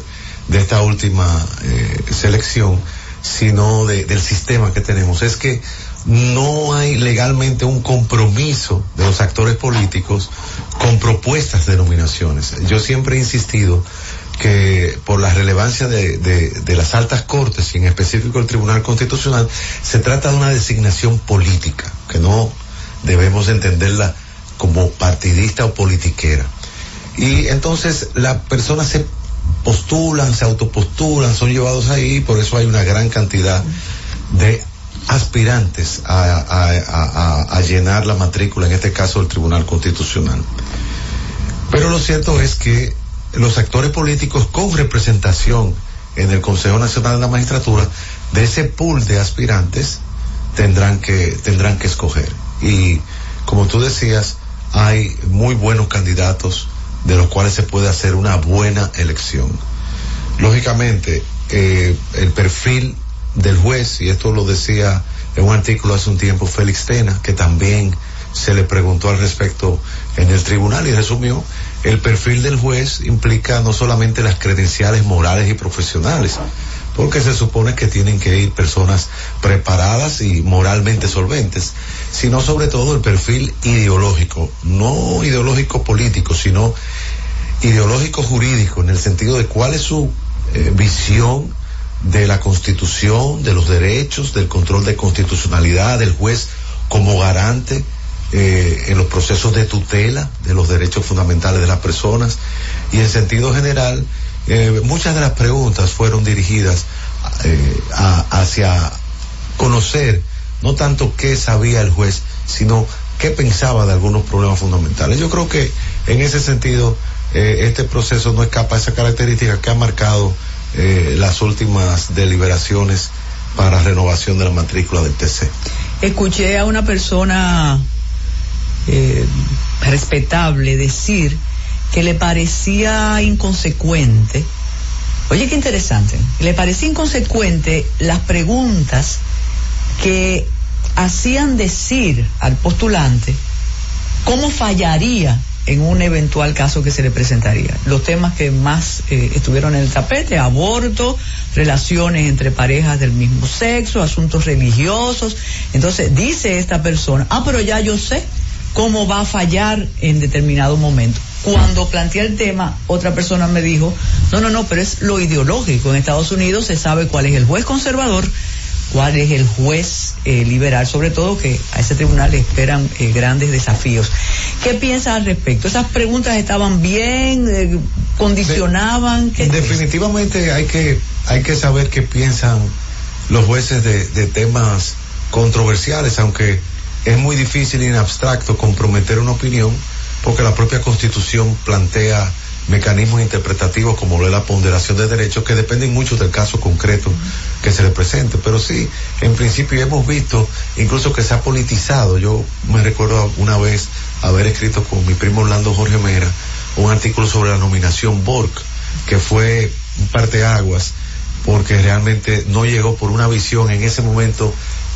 de esta última eh, selección, sino de- del sistema que tenemos, es que no hay legalmente un compromiso de los actores políticos con propuestas de nominaciones. Yo siempre he insistido que por la relevancia de, las altas cortes y en específico el Tribunal Constitucional, se trata de una designación política, que no debemos entenderla como partidista o politiquera. Y entonces las personas se postulan, se autopostulan, son llevados ahí, por eso hay una gran cantidad de aspirantes a, llenar la matrícula, en este caso el Tribunal Constitucional. Pero lo cierto es que los actores políticos con representación en el Consejo Nacional de la Magistratura, de ese pool de aspirantes, tendrán que, tendrán que escoger. Y como tú decías, hay muy buenos candidatos de los cuales se puede hacer una buena elección. Lógicamente, eh, el perfil del juez, y esto lo decía en un artículo hace un tiempo Félix Tena, que también se le preguntó al respecto en el tribunal y resumió, el perfil del juez implica no solamente las credenciales morales y profesionales, porque se supone que tienen que ir personas preparadas y moralmente solventes, sino sobre todo el perfil ideológico, no ideológico político, sino ideológico jurídico, en el sentido de cuál es su eh, visión de la constitución, de los derechos, del control de constitucionalidad, del juez como garante eh, en los procesos de tutela de los derechos fundamentales de las personas. Y en sentido general eh, muchas de las preguntas fueron dirigidas eh, hacia conocer no tanto qué sabía el juez sino qué pensaba de algunos problemas fundamentales. Yo creo que en ese sentido eh, este proceso no escapa a esa característica que ha marcado eh, las últimas deliberaciones para renovación de la matrícula del TC. Escuché a una persona eh, respetable decir que le parecía inconsecuente, oye qué interesante, le parecía inconsecuente las preguntas que hacían decir al postulante cómo fallaría en un eventual caso que se le presentaría. Los temas que más eh, estuvieron en el tapete, aborto, relaciones entre parejas del mismo sexo, asuntos religiosos. Entonces dice esta persona, ah, pero ya yo sé cómo va a fallar en determinado momento. Cuando planteé el tema, otra persona me dijo, no, no, no, pero es lo ideológico. En Estados Unidos se sabe cuál es el juez conservador, cuál es el juez eh, liberal, sobre todo que a ese tribunal le esperan eh, grandes desafíos. ¿Qué piensas al respecto? ¿Esas preguntas estaban bien? eh, ¿Condicionaban? ¿Qué- Definitivamente hay que, hay que saber qué piensan los jueces de, de temas controversiales, aunque es muy difícil y en abstracto comprometer una opinión, porque la propia constitución plantea mecanismos interpretativos como lo es la ponderación de derechos que dependen mucho del caso concreto que se le presente. Pero sí, en principio hemos visto incluso que se ha politizado. Yo me recuerdo una vez haber escrito con mi primo Orlando Jorge Mera un artículo sobre la nominación Borg, que fue un parteaguas porque realmente no llegó por una visión en ese momento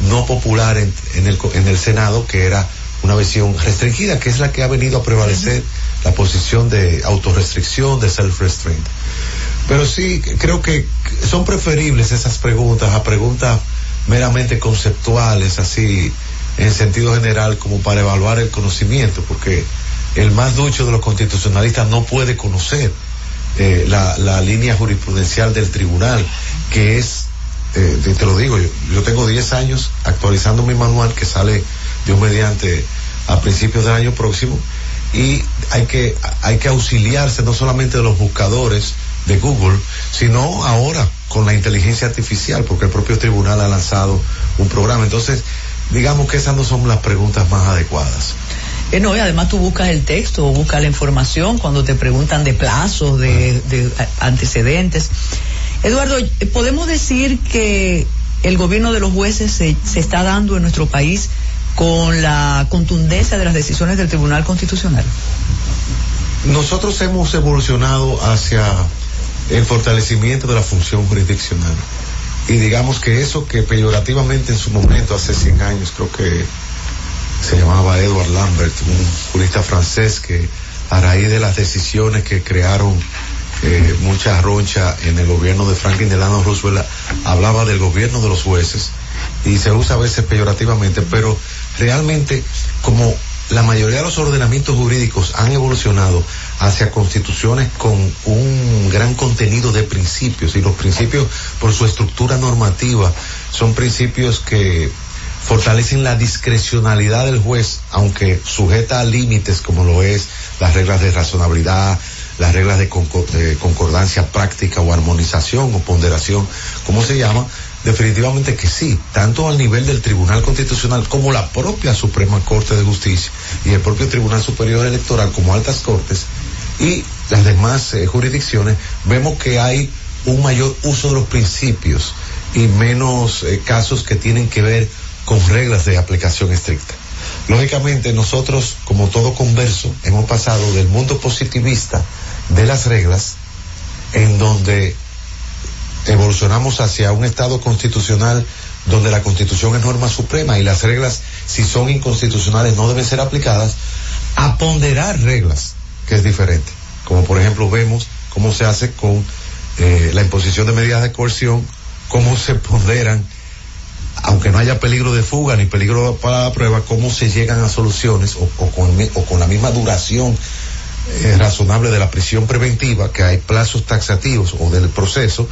no popular en, en el, en el Senado, que era una visión restringida, que es la que ha venido a prevalecer la posición de autorrestricción, de self-restraint. Pero sí, creo que son preferibles esas preguntas a preguntas meramente conceptuales, así en sentido general, como para evaluar el conocimiento, porque el más ducho de los constitucionalistas no puede conocer eh, la, la línea jurisprudencial del tribunal, que es, eh, te- lo digo, yo, yo tengo 10 años actualizando mi manual que sale Dios mediante a principios del año próximo y hay que, hay que auxiliarse no solamente de los buscadores de Google, sino ahora con la inteligencia artificial, porque el propio tribunal ha lanzado un programa. Entonces, digamos que esas no son las preguntas más adecuadas. Eh, no, y además tú buscas el texto buscas la información cuando te preguntan de plazos, de, de antecedentes. Eduardo, ¿podemos decir que el gobierno de los jueces se, se está dando en nuestro país con la contundencia de las decisiones del Tribunal Constitucional? Nosotros hemos evolucionado hacia el fortalecimiento de la función jurisdiccional. Y digamos que eso que peyorativamente en su momento, hace 100 años, creo que se llamaba Edward Lambert, un jurista francés que a raíz de las decisiones que crearon eh, mucha roncha en el gobierno de Franklin Delano Roosevelt, hablaba del gobierno de los jueces y se usa a veces peyorativamente, pero realmente como la mayoría de los ordenamientos jurídicos han evolucionado hacia constituciones con un gran contenido de principios y los principios por su estructura normativa son principios que fortalecen la discrecionalidad del juez, aunque sujeta a límites como lo es las reglas de razonabilidad, las reglas de, concor- de concordancia práctica o armonización o ponderación, como se llama, definitivamente que sí, tanto al nivel del Tribunal Constitucional como la propia Suprema Corte de Justicia y el propio Tribunal Superior Electoral como altas cortes y las demás eh, jurisdicciones, vemos que hay un mayor uso de los principios y menos eh, casos que tienen que ver con reglas de aplicación estricta. Lógicamente nosotros, como todo converso, hemos pasado del mundo positivista de las reglas, en donde evolucionamos hacia un Estado constitucional donde la Constitución es norma suprema y las reglas, si son inconstitucionales, no deben ser aplicadas, a ponderar reglas, que es diferente. Como por ejemplo vemos cómo se hace con eh, la imposición de medidas de coerción cómo se ponderan, aunque no haya peligro de fuga ni peligro para la prueba, cómo se llegan a soluciones o, o con, o con la misma duración eh, razonable de la prisión preventiva, que hay plazos taxativos o del proceso,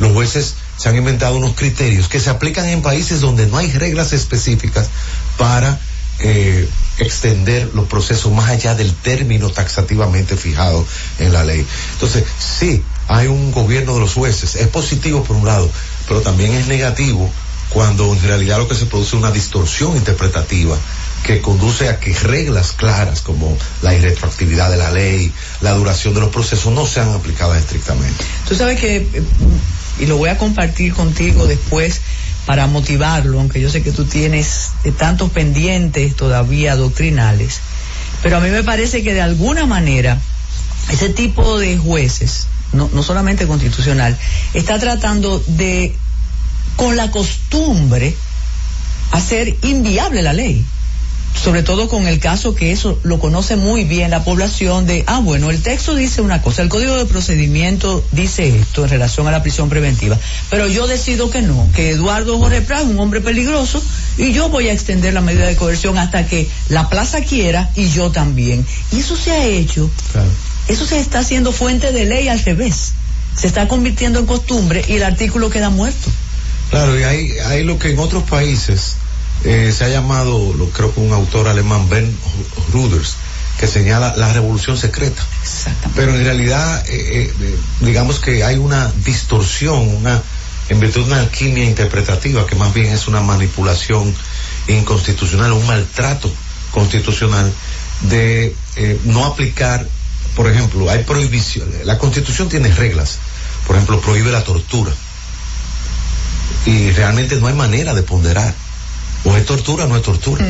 los jueces se han inventado unos criterios que se aplican en países donde no hay reglas específicas para eh, extender los procesos más allá del término taxativamente fijado en la ley. Entonces, sí, hay un gobierno de los jueces. Es positivo por un lado, pero también es negativo cuando en realidad lo que se produce es una distorsión interpretativa que conduce a que reglas claras como la irretroactividad de la ley, la duración de los procesos no sean aplicadas estrictamente. Tú sabes que, eh, y lo voy a compartir contigo después para motivarlo, aunque yo sé que tú tienes tantos pendientes todavía doctrinales, pero a mí me parece que de alguna manera ese tipo de jueces, no, no solamente constitucional, está tratando de, con la costumbre, hacer inviable la ley sobre todo con el caso que eso lo conoce muy bien la población de, ah, bueno, el texto dice una cosa, el código de procedimiento dice esto en relación a la prisión preventiva, pero yo decido que no, que Eduardo Jorge Prat es un hombre peligroso y yo voy a extender la medida de coerción hasta que la plaza quiera y yo también. Y eso se ha hecho, eso se está haciendo fuente de ley al revés, se está convirtiendo en costumbre y el artículo queda muerto. Claro, y hay, hay lo que en otros países eh, se ha llamado, lo creo que un autor alemán, Ben Ruders, que señala la revolución secreta. Pero en realidad, eh, eh, digamos que hay una distorsión, una, en virtud de una alquimia interpretativa, que más bien es una manipulación inconstitucional, un maltrato constitucional de eh, no aplicar, por ejemplo, hay prohibiciones, la constitución tiene reglas, por ejemplo, prohíbe la tortura. Y realmente no hay manera de ponderar. O es tortura o no es tortura.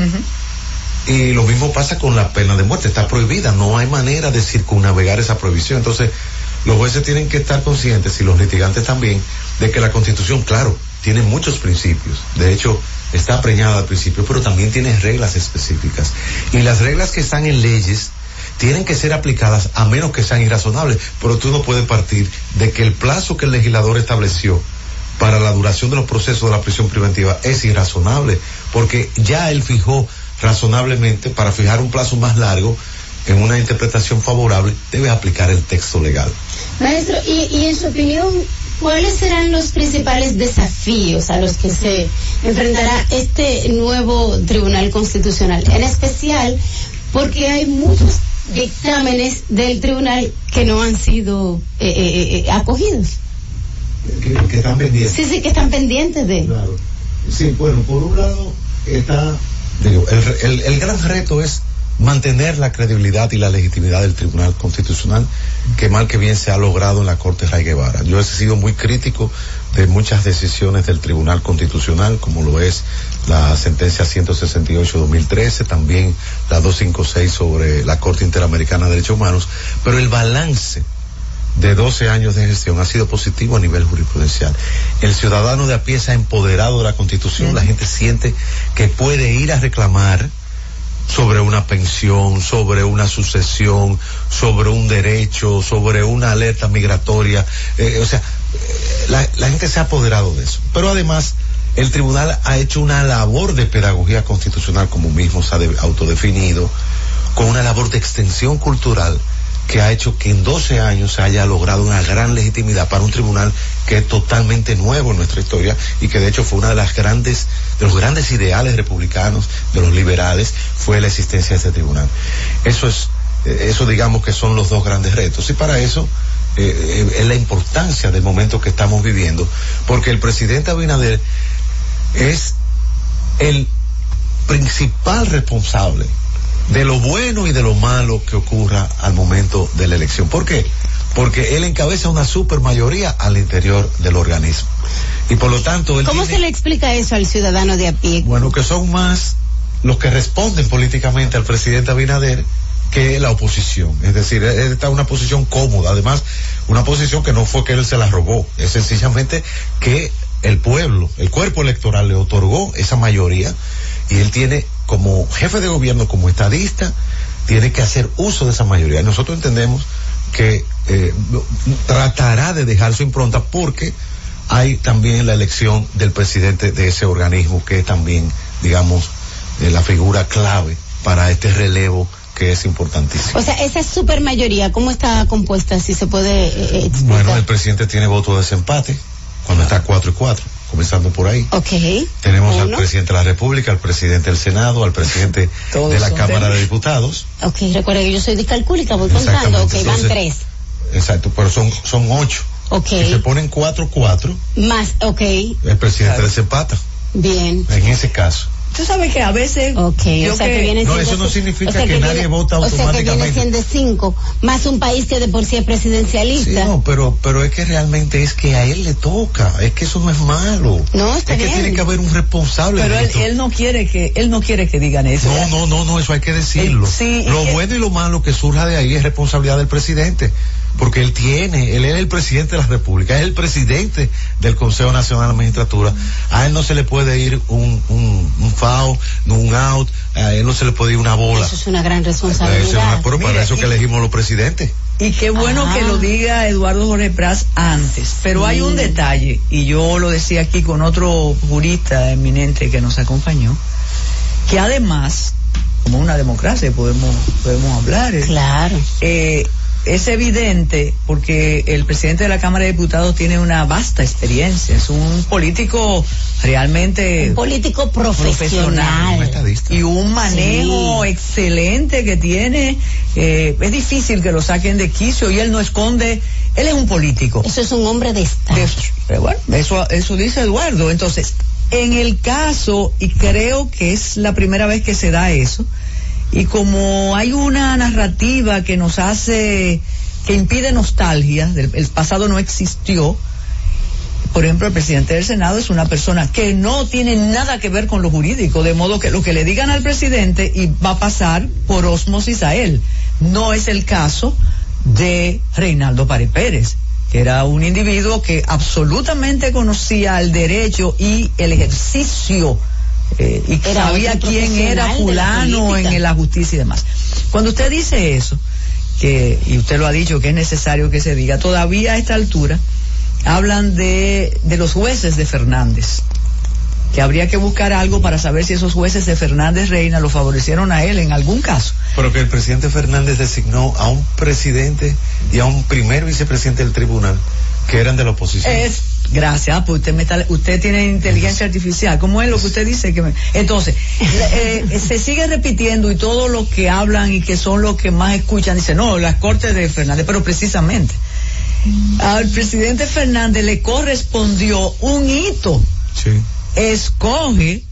Y lo mismo pasa con la pena de muerte, está prohibida, no hay manera de circunnavegar esa prohibición. Entonces, los jueces tienen que estar conscientes y los litigantes también de que la constitución, claro, tiene muchos principios. De hecho, está preñada al principio, pero también tiene reglas específicas. Y las reglas que están en leyes tienen que ser aplicadas a menos que sean irrazonables. Pero tú no puedes partir de que el plazo que el legislador estableció para la duración de los procesos de la prisión preventiva es irrazonable, porque ya él fijó razonablemente para fijar un plazo más largo en una interpretación favorable, debe aplicar el texto legal. Maestro, y, en su opinión, ¿cuáles serán los principales desafíos a los que se enfrentará este nuevo Tribunal Constitucional? En especial porque hay muchos dictámenes del tribunal que no han sido eh, eh, eh, acogidos. Que, que están pendientes. Sí, sí, que están pendientes de. Claro. Sí, bueno, por un lado está, digo, el, el, el gran reto es mantener la credibilidad y la legitimidad del Tribunal Constitucional, que mal que bien se ha logrado en la Corte Ray Guevara. Yo he sido muy crítico de muchas decisiones del Tribunal Constitucional, como lo es la sentencia 168-2013, también la 256 sobre la Corte Interamericana de Derechos Humanos, pero el balance de 12 años de gestión ha sido positivo a nivel jurisprudencial. El ciudadano de a pie se ha empoderado de la Constitución, la gente siente que puede ir a reclamar sobre una pensión, sobre una sucesión, sobre un derecho, sobre una alerta migratoria. Eh, o sea, eh, la, la gente se ha apoderado de eso. Pero además, el tribunal ha hecho una labor de pedagogía constitucional, como mismo se ha de- autodefinido, con una labor de extensión cultural que ha hecho que en 12 años se haya logrado una gran legitimidad para un tribunal que es totalmente nuevo en nuestra historia y que de hecho fue una de las grandes, de los grandes ideales republicanos, de los liberales, fue la existencia de este tribunal. Eso es, eh, eso digamos que son los dos grandes retos. Y para eso, eh, eh, es la importancia del momento que estamos viviendo, porque el presidente Abinader es el principal responsable de lo bueno y de lo malo que ocurra al momento de la elección. ¿Por qué? Porque él encabeza una supermayoría al interior del organismo. Y por lo tanto, él ¿Cómo tiene- se le explica eso al ciudadano de a pie? bueno, que son más los que responden políticamente al presidente Abinader que la oposición. Es decir, él está en una posición cómoda. Además, una posición que no fue que él se la robó. Es sencillamente que el pueblo, el cuerpo electoral le otorgó esa mayoría y él tiene como jefe de gobierno, como estadista, tiene que hacer uso de esa mayoría. Nosotros entendemos que eh, tratará de dejar su impronta porque hay también la elección del presidente de ese organismo, que es también, digamos, eh, la figura clave para este relevo que es importantísimo. O sea, esa super mayoría, ¿cómo está compuesta? Si se puede eh, explicar. Bueno, el presidente tiene voto de desempate cuando está 4 y 4, comenzando por ahí. Ok. Tenemos al presidente de la República, al presidente del Senado, al presidente de la Cámara temas. de Diputados. Ok, recuerda que yo soy discalcúlica, voy contando. Ok, van tres. Exacto, pero son, son ocho. Ok. Si se ponen 4-4, Más, ok, el presidente desempata. bien. En ese caso. Tú sabes que a veces. Ok, yo o sea que, viene No, eso no significa o sea que nadie vota O sea que viene automáticamente. siendo cinco, más un país que de por sí es Sí, presidencialista. no, pero, pero es que realmente es que a él le toca, es que eso no es malo. No, está es que bien. tiene que haber un responsable. Pero de él, esto. él no quiere que él no quiere que digan eso. No, no, no, no, eso hay que decirlo. Eh, sí, lo que- bueno y lo malo que surja de ahí es responsabilidad del presidente, porque él tiene, él es el presidente de la República, es el presidente del Consejo Nacional de Magistratura. A él no se le puede ir un, un, un foul, un out, a él no se le puede ir una bola. Eso es una gran Eso es responsabilidad. una- pero para Mira, eso y- que elegimos los presidentes. Y qué bueno Ah. que lo diga Eduardo Jorge Pras antes. Pero hay un detalle, y yo lo decía aquí con otro jurista eminente que nos acompañó, que además, como una democracia podemos, podemos hablar, eh, Claro. eh, es evidente porque el presidente de la Cámara de Diputados tiene una vasta experiencia, es un político realmente Un político profesional. y un manejo Sí. excelente que tiene. eh, es difícil que lo saquen de quicio y él no esconde. Él es un político. Eso es un hombre de Estado. De- pero bueno, eso, eso dice Eduardo. Entonces, en el caso, y creo que es la primera vez que se da eso, y como hay una narrativa que nos hace, que impide nostalgia, el pasado no existió, por ejemplo, el presidente del Senado es una persona que no tiene nada que ver con lo jurídico, de modo que lo que le digan al presidente y va a pasar por osmosis a él. No es el caso de Reinaldo Párez Pérez, que era un individuo que absolutamente conocía el derecho y el ejercicio eh, y Era sabía quién era fulano en la justicia y demás. Cuando usted dice eso, que, y usted lo ha dicho que es necesario que se diga, todavía a esta altura hablan de, de los jueces de Fernández, que habría que buscar algo para saber si esos jueces de Fernández Reina lo favorecieron a él en algún caso. Pero que el presidente Fernández designó a un presidente y a un primer vicepresidente del tribunal que eran de la oposición. Es, gracias, pues usted, me está- usted tiene inteligencia artificial. ¿Cómo es lo que usted dice? que me- Entonces, eh, eh, se sigue repitiendo y todos los que hablan y que son los que más escuchan dicen, no, las cortes de Fernández, pero precisamente al presidente Fernández le correspondió un hito. Sí. Escoge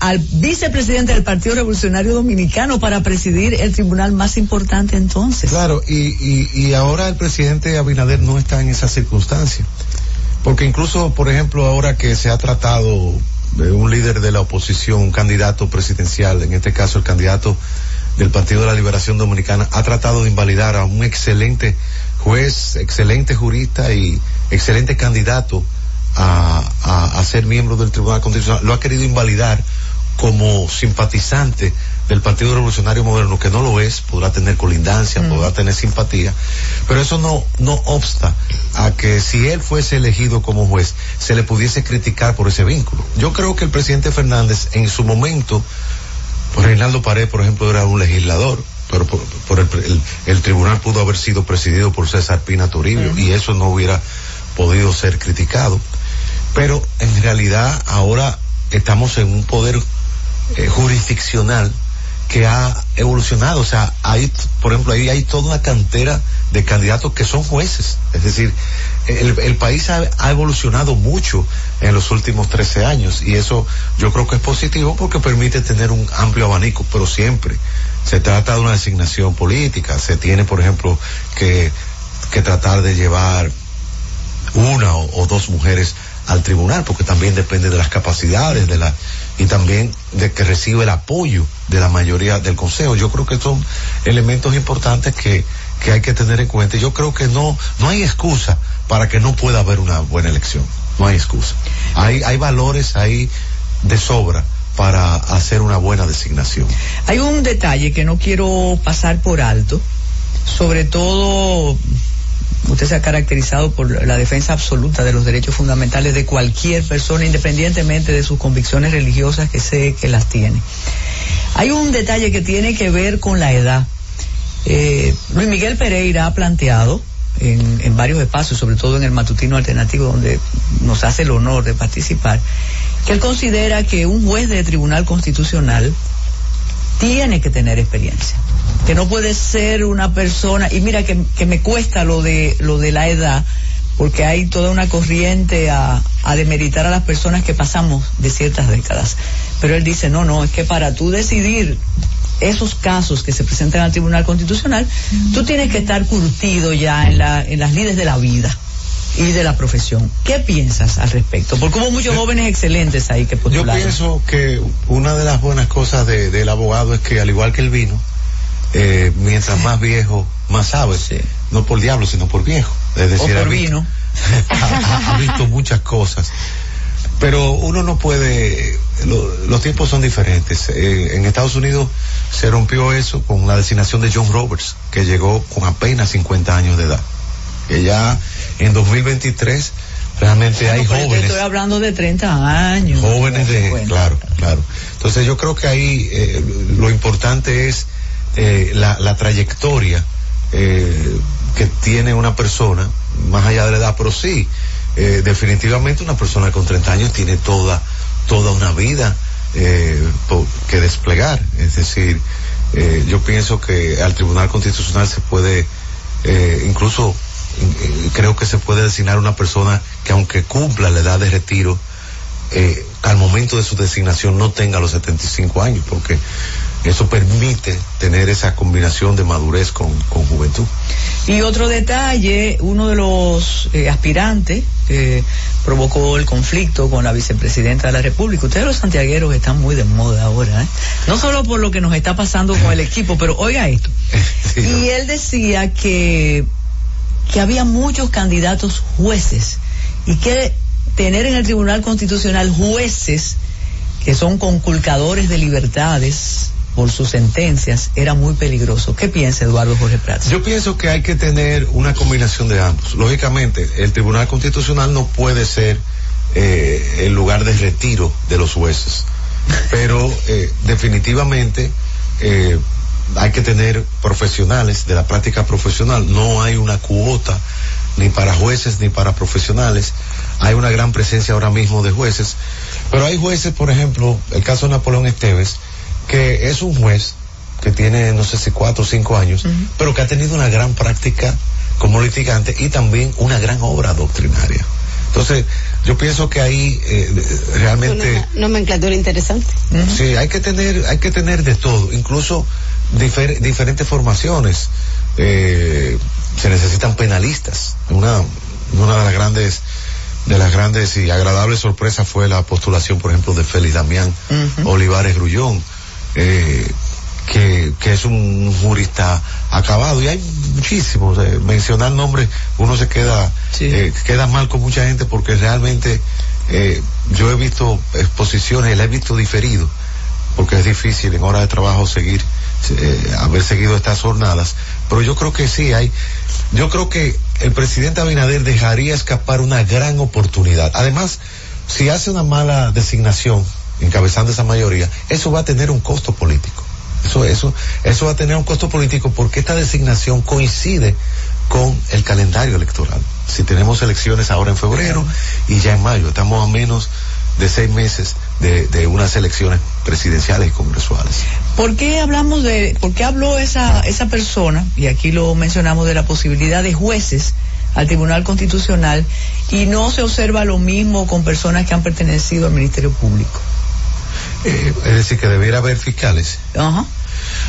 al vicepresidente del Partido Revolucionario Dominicano para presidir el tribunal más importante entonces. Claro, y, y, y ahora el presidente Abinader no está en esa circunstancia. Porque incluso, por ejemplo, ahora que se ha tratado de un líder de la oposición, un candidato presidencial, en este caso el candidato del Partido de la Liberación Dominicana, ha tratado de invalidar a un excelente juez, excelente jurista y excelente candidato a, a, a ser miembro del Tribunal Constitucional. Lo ha querido invalidar como simpatizante del Partido Revolucionario Moderno, que no lo es, podrá tener colindancia, podrá tener simpatía, pero eso no, no obsta a que si él fuese elegido como juez, se le pudiese criticar por ese vínculo. Yo creo que el presidente Fernández en su momento, pues Reinaldo Pared, por ejemplo, era un legislador, pero por, por el, el- el tribunal pudo haber sido presidido por César Pina Toribio y eso no hubiera podido ser criticado. Pero en realidad ahora estamos en un poder eh, jurisdiccional que ha evolucionado. O sea, hay, por ejemplo, ahí hay toda una cantera de candidatos que son jueces. Es decir, el, país ha, evolucionado mucho en los últimos 13 años y eso yo creo que es positivo porque permite tener un amplio abanico, pero siempre se trata de una designación política. Se tiene, por ejemplo, que, que tratar de llevar una o dos mujeres al tribunal, porque también depende de las capacidades de la y también de que recibe el apoyo de la mayoría del consejo. Yo creo que son elementos importantes que, que hay que tener en cuenta. Yo creo que no no hay excusa para que no pueda haber una buena elección. No hay excusa. Hay hay valores ahí de sobra para hacer una buena designación. Hay un detalle que no quiero pasar por alto, sobre todo usted se ha caracterizado por la defensa absoluta de los derechos fundamentales de cualquier persona, independientemente de sus convicciones religiosas, que sé que las tiene. Hay un detalle que tiene que ver con la edad. Eh, Luis Miguel Pereira ha planteado en, en varios espacios, sobre todo en el matutino alternativo, donde nos hace el honor de participar, que él considera que un juez de tribunal constitucional tiene que tener experiencia que no puede ser una persona y mira que, que me cuesta lo de lo de la edad porque hay toda una corriente a, a demeritar a las personas que pasamos de ciertas décadas pero él dice no no es que para tú decidir esos casos que se presentan al Tribunal Constitucional tú tienes que estar curtido ya en, la, en las lides de la vida y de la profesión. ¿Qué piensas al respecto? Porque hubo muchos jóvenes excelentes ahí que Yo postularon. pienso que una de las buenas cosas de- del abogado es que al igual que el vino, eh, mientras más viejo, más sabe. No por diablo, sino por viejo. Es decir, o ha visto- vino. ha, ha visto muchas cosas. Pero uno no puede, lo- los tiempos son diferentes. Eh, en Estados Unidos se rompió eso con la designación de John Roberts, que llegó con apenas 50 años de edad. Que ya en 2023 realmente hay pero yo jóvenes estoy hablando de 30 años. jóvenes de 50. claro claro entonces yo creo que ahí eh, lo importante es eh, la, la trayectoria eh, que tiene una persona más allá de la edad pero sí eh, definitivamente una persona con 30 años tiene toda toda una vida eh, po- que desplegar. Es decir yo pienso que al Tribunal Constitucional se puede incluso creo que se puede designar una persona que aunque cumpla la edad de retiro al momento de su designación no tenga los 75 años, porque eso permite tener esa combinación de madurez con, con juventud. Y otro detalle, uno de los eh, aspirantes que provocó el conflicto con la vicepresidenta de la República. Ustedes los santiagueros están muy de moda ahora, ¿eh? No solo por lo que nos está pasando con el equipo, pero oiga esto. Y él decía que, que había muchos candidatos jueces y que tener en el Tribunal Constitucional jueces que son conculcadores de libertades por sus sentencias era muy peligroso. ¿Qué piensa Eduardo Jorge Prats? Yo pienso que hay que tener una combinación de ambos. Lógicamente, el Tribunal Constitucional no puede ser eh, el lugar de retiro de los jueces, pero eh, definitivamente eh, hay que tener profesionales de la práctica profesional. No hay una cuota ni para jueces ni para profesionales. Hay una gran presencia ahora mismo de jueces, pero hay jueces, por ejemplo, el caso de Napoleón Esteves, que es un juez que tiene no sé si cuatro o cinco años, pero que ha tenido una gran práctica como litigante y también una gran obra doctrinaria. Entonces, yo pienso que ahí eh, realmente Una nomenclatura interesante. sí hay que tener hay que tener de todo, incluso difer- diferentes formaciones. Eh, se necesitan penalistas. Una una de las grandes de las grandes y agradables sorpresas fue la postulación, por ejemplo, de Félix Damián Olivares Grullón, eh, que, que es un jurista acabado. Y hay muchísimos. eh, mencionar nombres, uno se queda, eh, queda mal con mucha gente porque realmente eh, yo he visto exposiciones, la he visto diferido, porque es difícil en hora de trabajo seguir, haber seguido estas jornadas. Pero yo creo que sí hay, yo creo que el presidente Abinader dejaría escapar una gran oportunidad. Además, si hace una mala designación, encabezando esa mayoría, eso va a tener un costo político. Eso, eso, eso va a tener un costo político porque esta designación coincide con el calendario electoral. Si tenemos elecciones ahora en febrero y ya en mayo, estamos a menos de seis meses de, unas elecciones presidenciales y congresuales. ¿Por qué hablamos de, por qué habló esa, esa persona, y aquí lo mencionamos, de la posibilidad de jueces al Tribunal Constitucional y no se observa lo mismo con personas que han pertenecido al Ministerio Público? Eh, es decir, que debiera haber fiscales. Ajá.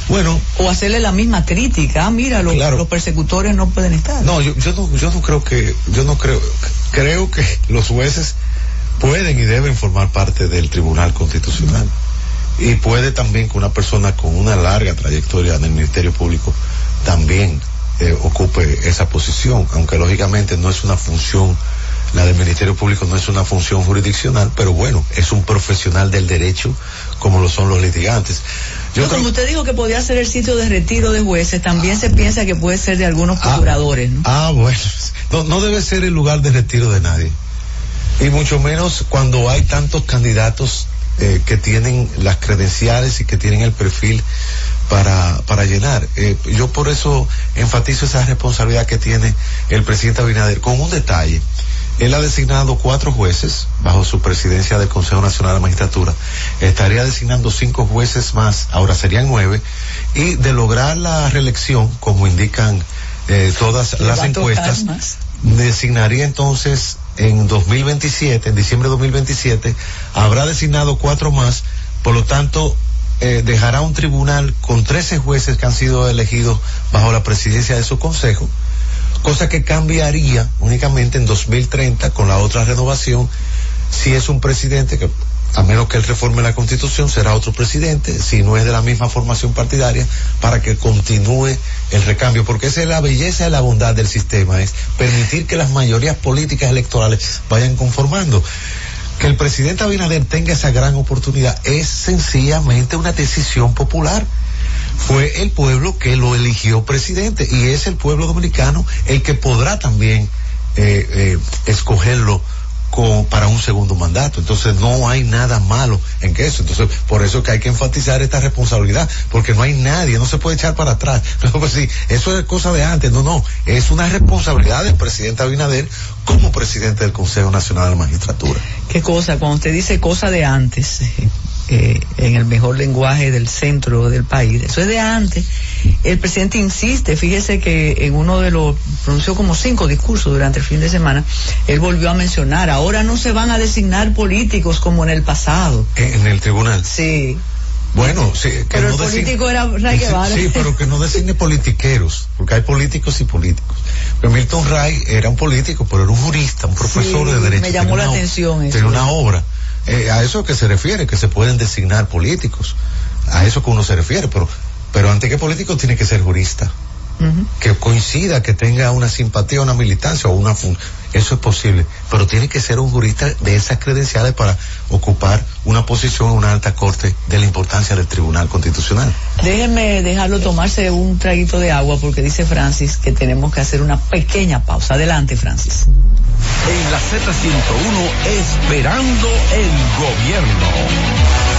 Bueno. O hacerle la misma crítica, ah, mira, los, los persecutores no pueden estar. No, yo, yo no, yo no creo que, yo no creo, creo que los jueces pueden y deben formar parte del Tribunal Constitucional. Y puede también que una persona con una larga trayectoria en el Ministerio Público también eh, ocupe esa posición, aunque lógicamente no es una función La del Ministerio Público no es una función jurisdiccional, pero bueno, es un profesional del derecho como lo son los litigantes. Yo No, como usted dijo que podía ser el sitio de retiro de jueces, también se piensa que puede ser de algunos procuradores. ¿no? Ah, bueno. No, no debe ser el lugar de retiro de nadie. Y mucho menos cuando hay tantos candidatos eh, que tienen las credenciales y que tienen el perfil para, para llenar. Eh, yo por eso enfatizo esa responsabilidad que tiene el presidente Abinader. Con un detalle. Él ha designado cuatro jueces bajo su presidencia del Consejo Nacional de la Magistratura. Estaría designando cinco jueces más, ahora serían nueve. Y de lograr la reelección, como indican eh, todas las encuestas, más. designaría entonces en 2027, en diciembre de 2027, habrá designado cuatro más, por lo tanto, eh, dejará un tribunal con 13 jueces que han sido elegidos bajo la presidencia de su consejo, cosa que cambiaría únicamente en 2030 con la otra renovación, si es un presidente que a menos que él reforme la constitución, será otro presidente, si no es de la misma formación partidaria, para que continúe el recambio, porque esa es la belleza y la bondad del sistema, es permitir que las mayorías políticas electorales vayan conformando. Que el presidente Abinader tenga esa gran oportunidad es sencillamente una decisión popular. Fue el pueblo que lo eligió presidente y es el pueblo dominicano el que podrá también eh, eh, escogerlo con, para un segundo mandato. Entonces no hay nada malo en que eso. Entonces por eso que hay que enfatizar esta responsabilidad, porque no hay nadie, no se puede echar para atrás. No, pues sí, eso es cosa de antes. No, no, es una responsabilidad del presidente Abinader como presidente del Consejo Nacional de la Magistratura. Qué cosa, cuando usted dice cosa de antes, eh, en el mejor lenguaje del centro del país, eso es de antes. El presidente insiste, fíjese que en uno de los, pronunció como cinco discursos durante el fin de semana, él volvió a mencionar, ahora no se van a designar políticos como en el pasado. En, el tribunal. Sí. Bueno, sí, que Pero no el designe- político era Ray Guevara. Sí, pero que no designe politiqueros, porque hay políticos y políticos. Pero Milton Ray era un político, pero era un jurista, un profesor Sí, de derecho. me llamó Tenía la una- atención eso. Tiene una obra. Eh, a eso que se refiere, que se pueden designar políticos. A eso que uno se refiere, pero, pero antes que político tiene que ser jurista. Que coincida, que tenga una simpatía, una militancia o una fun- eso es posible, pero tiene que ser un jurista de esas credenciales para ocupar una posición en una alta corte de la importancia del Tribunal Constitucional. Déjenme dejarlo tomarse un traguito de agua porque dice Francis que tenemos que hacer una pequeña pausa. Adelante, Francis. En la Z101, esperando el gobierno.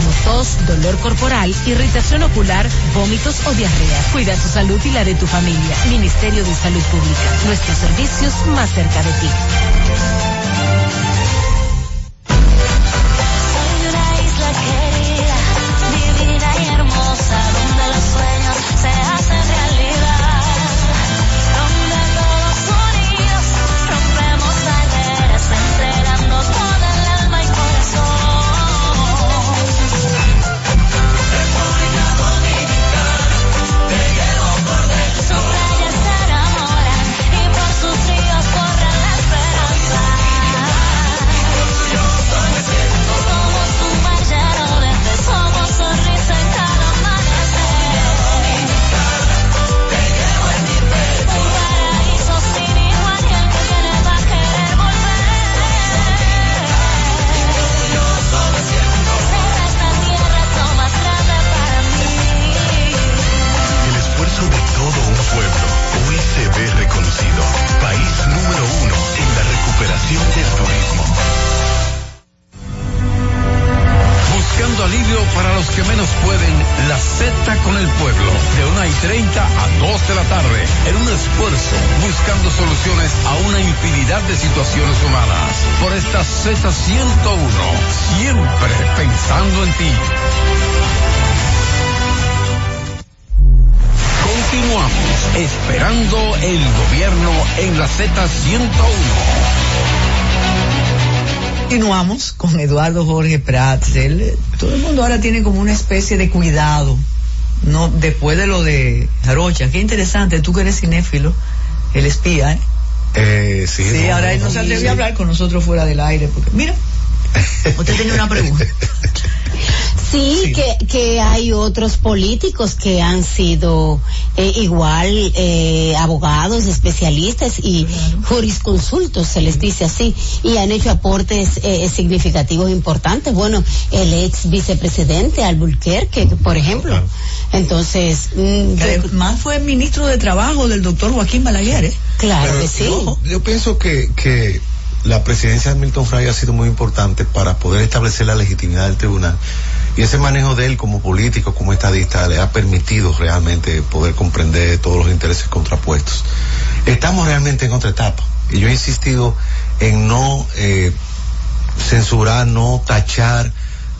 tos, dolor corporal, irritación ocular, vómitos o diarrea. Cuida tu salud y la de tu familia. Ministerio de Salud Pública. Nuestros servicios más cerca de ti. Eduardo Jorge Prats. Él, todo el mundo ahora tiene como una especie de cuidado. No, después de lo de Jarocha. Qué interesante, tú que eres cinéfilo, el espía, ¿eh? Eh, sí, Sí, no, ahora él no no, se sí. atrevió a hablar con nosotros fuera del aire. Porque, mira, usted tenía una pregunta. Sí, Que, que hay otros políticos que han sido eh, igual eh, abogados, especialistas y jurisconsultos, se les dice así, y han hecho aportes eh, significativos importantes. Bueno, el ex vicepresidente Albuquerque, por ejemplo. Entonces, mm, Que además fue ministro de Trabajo del doctor Joaquín Balaguer, ¿eh? claro Pero que sí. Yo, yo pienso que, que la presidencia de Milton Fray ha sido muy importante para poder establecer la legitimidad del tribunal. Y ese manejo de él como político, como estadista, le ha permitido realmente poder comprender todos los intereses contrapuestos. Estamos realmente en otra etapa. Y yo he insistido en no eh, censurar, no tachar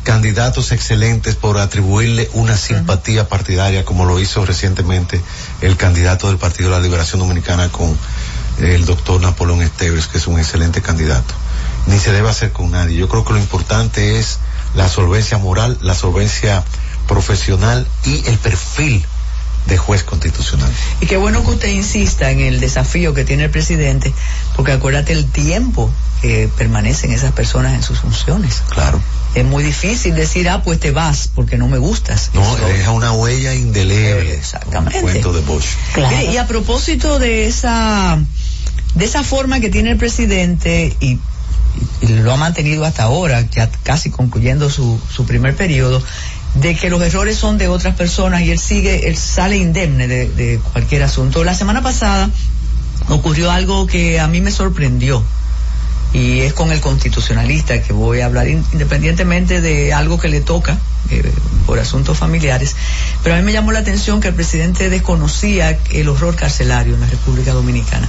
candidatos excelentes por atribuirle una simpatía partidaria como lo hizo recientemente el candidato del Partido de la Liberación Dominicana con el doctor Napoleón Esteves, que es un excelente candidato. Ni se debe hacer con nadie. Yo creo que lo importante es la solvencia moral, la solvencia profesional y el perfil de juez constitucional. Y qué bueno que usted insista en el desafío que tiene el presidente, porque acuérdate el tiempo que permanecen esas personas en sus funciones. Claro. Es muy difícil decir, ah, pues te vas porque no me gustas. No, Eso- deja una huella indeleble. Exactamente. Un cuento de Bosch. Mire, y a propósito de esa, de esa forma que tiene el presidente y, y lo ha mantenido hasta ahora, ya casi concluyendo su, su primer periodo, de que los errores son de otras personas y él sigue, él sale indemne de, de cualquier asunto. La semana pasada ocurrió algo que a mí me sorprendió y es con el constitucionalista que voy a hablar in- independientemente de algo que le toca eh, por asuntos familiares, pero a mí me llamó la atención que el presidente desconocía el horror carcelario en la República Dominicana.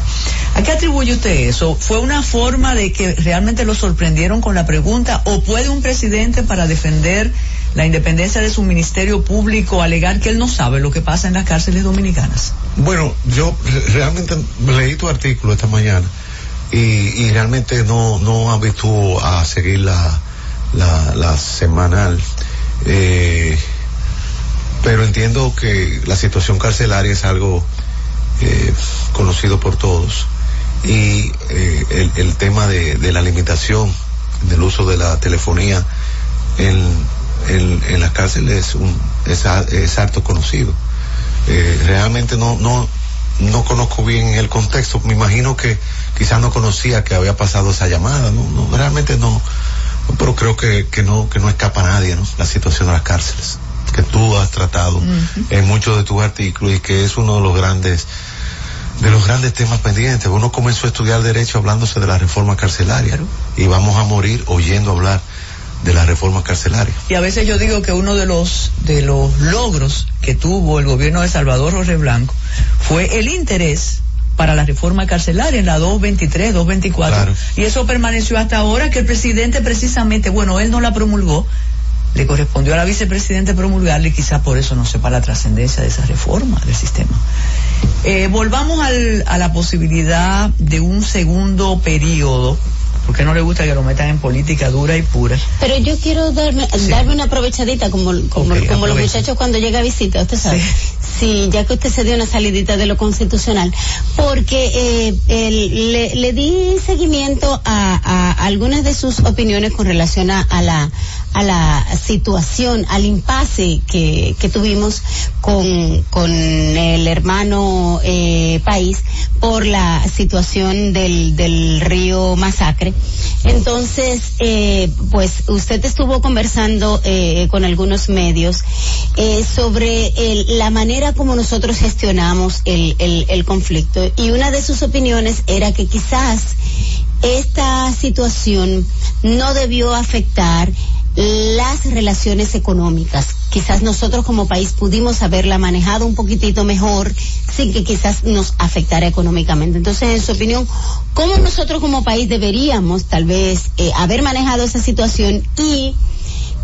¿A qué atribuye usted eso? ¿Fue una forma de que realmente lo sorprendieron con la pregunta o puede un presidente para defender la independencia de su ministerio público alegar que él no sabe lo que pasa en las cárceles dominicanas? Bueno, yo re- realmente leí tu artículo esta mañana y, y realmente no, no habitúo a seguir la, la, la semanal. Eh, pero entiendo que la situación carcelaria es algo eh, conocido por todos y eh, el, tema de, la limitación del uso de la telefonía en, en, las cárceles es, un, es, es harto conocido. Eh, realmente no, no, no conozco bien el contexto. Me imagino que quizás no conocía que había pasado esa llamada. No, no realmente no. Pero creo que, que no, que no escapa a nadie, ¿no? La situación de las cárceles que tú has tratado en muchos de tus artículos y que es uno de los grandes de los grandes temas pendientes. Uno comenzó a estudiar derecho hablándose de la reforma carcelaria y vamos a morir oyendo hablar de la reforma carcelaria. Y a veces yo digo que uno de los de los logros que tuvo el gobierno de Salvador Jorge Blanco fue el interés para la reforma carcelaria en la 223, 224. Claro. Y eso permaneció hasta ahora que el presidente precisamente, bueno, él no la promulgó, le correspondió a la vicepresidente promulgarla y quizá por eso no sepa la trascendencia de esa reforma del sistema. Eh, volvamos al- a la posibilidad de un segundo periodo, porque no le gusta que lo metan en política dura y pura. Pero yo quiero darme, darme una aprovechadita como, como, los muchachos cuando llega a visita, usted sabe. Sí. ya que usted se dio una salidita de lo constitucional, porque eh, el- le, le di seguimiento a, a algunas de sus opiniones con relación a, a la a la situación, al impasse que, que tuvimos con, con el hermano eh, país por la situación del, del río Masacre. Entonces, eh, pues usted estuvo conversando eh, con algunos medios eh, sobre el- la manera como nosotros gestionamos el, conflicto. Y una de sus opiniones era que quizás esta situación no debió afectar las relaciones económicas. Quizás nosotros como país pudimos haberla manejado un poquitito mejor sin que quizás nos afectara económicamente. Entonces, en su opinión, ¿cómo nosotros como país deberíamos tal vez eh, haber manejado esa situación y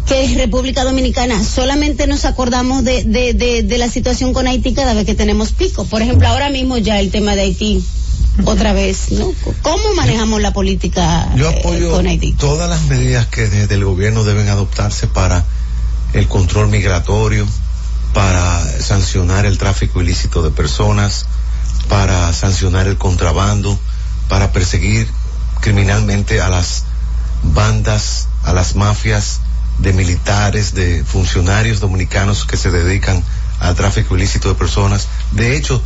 que República Dominicana solamente nos acordamos de, de, de, de la situación con Haití cada vez que tenemos pico. Por ejemplo, ahora mismo ya el tema de Haití otra vez, ¿no? ¿Cómo manejamos la política Yo eh, apoyo con Haití? todas las medidas que desde el gobierno deben adoptarse para el control migratorio, para sancionar el tráfico ilícito de personas, para sancionar el contrabando, para perseguir criminalmente a las bandas, a las mafias de militares, de funcionarios dominicanos que se dedican al tráfico ilícito de personas. De hecho,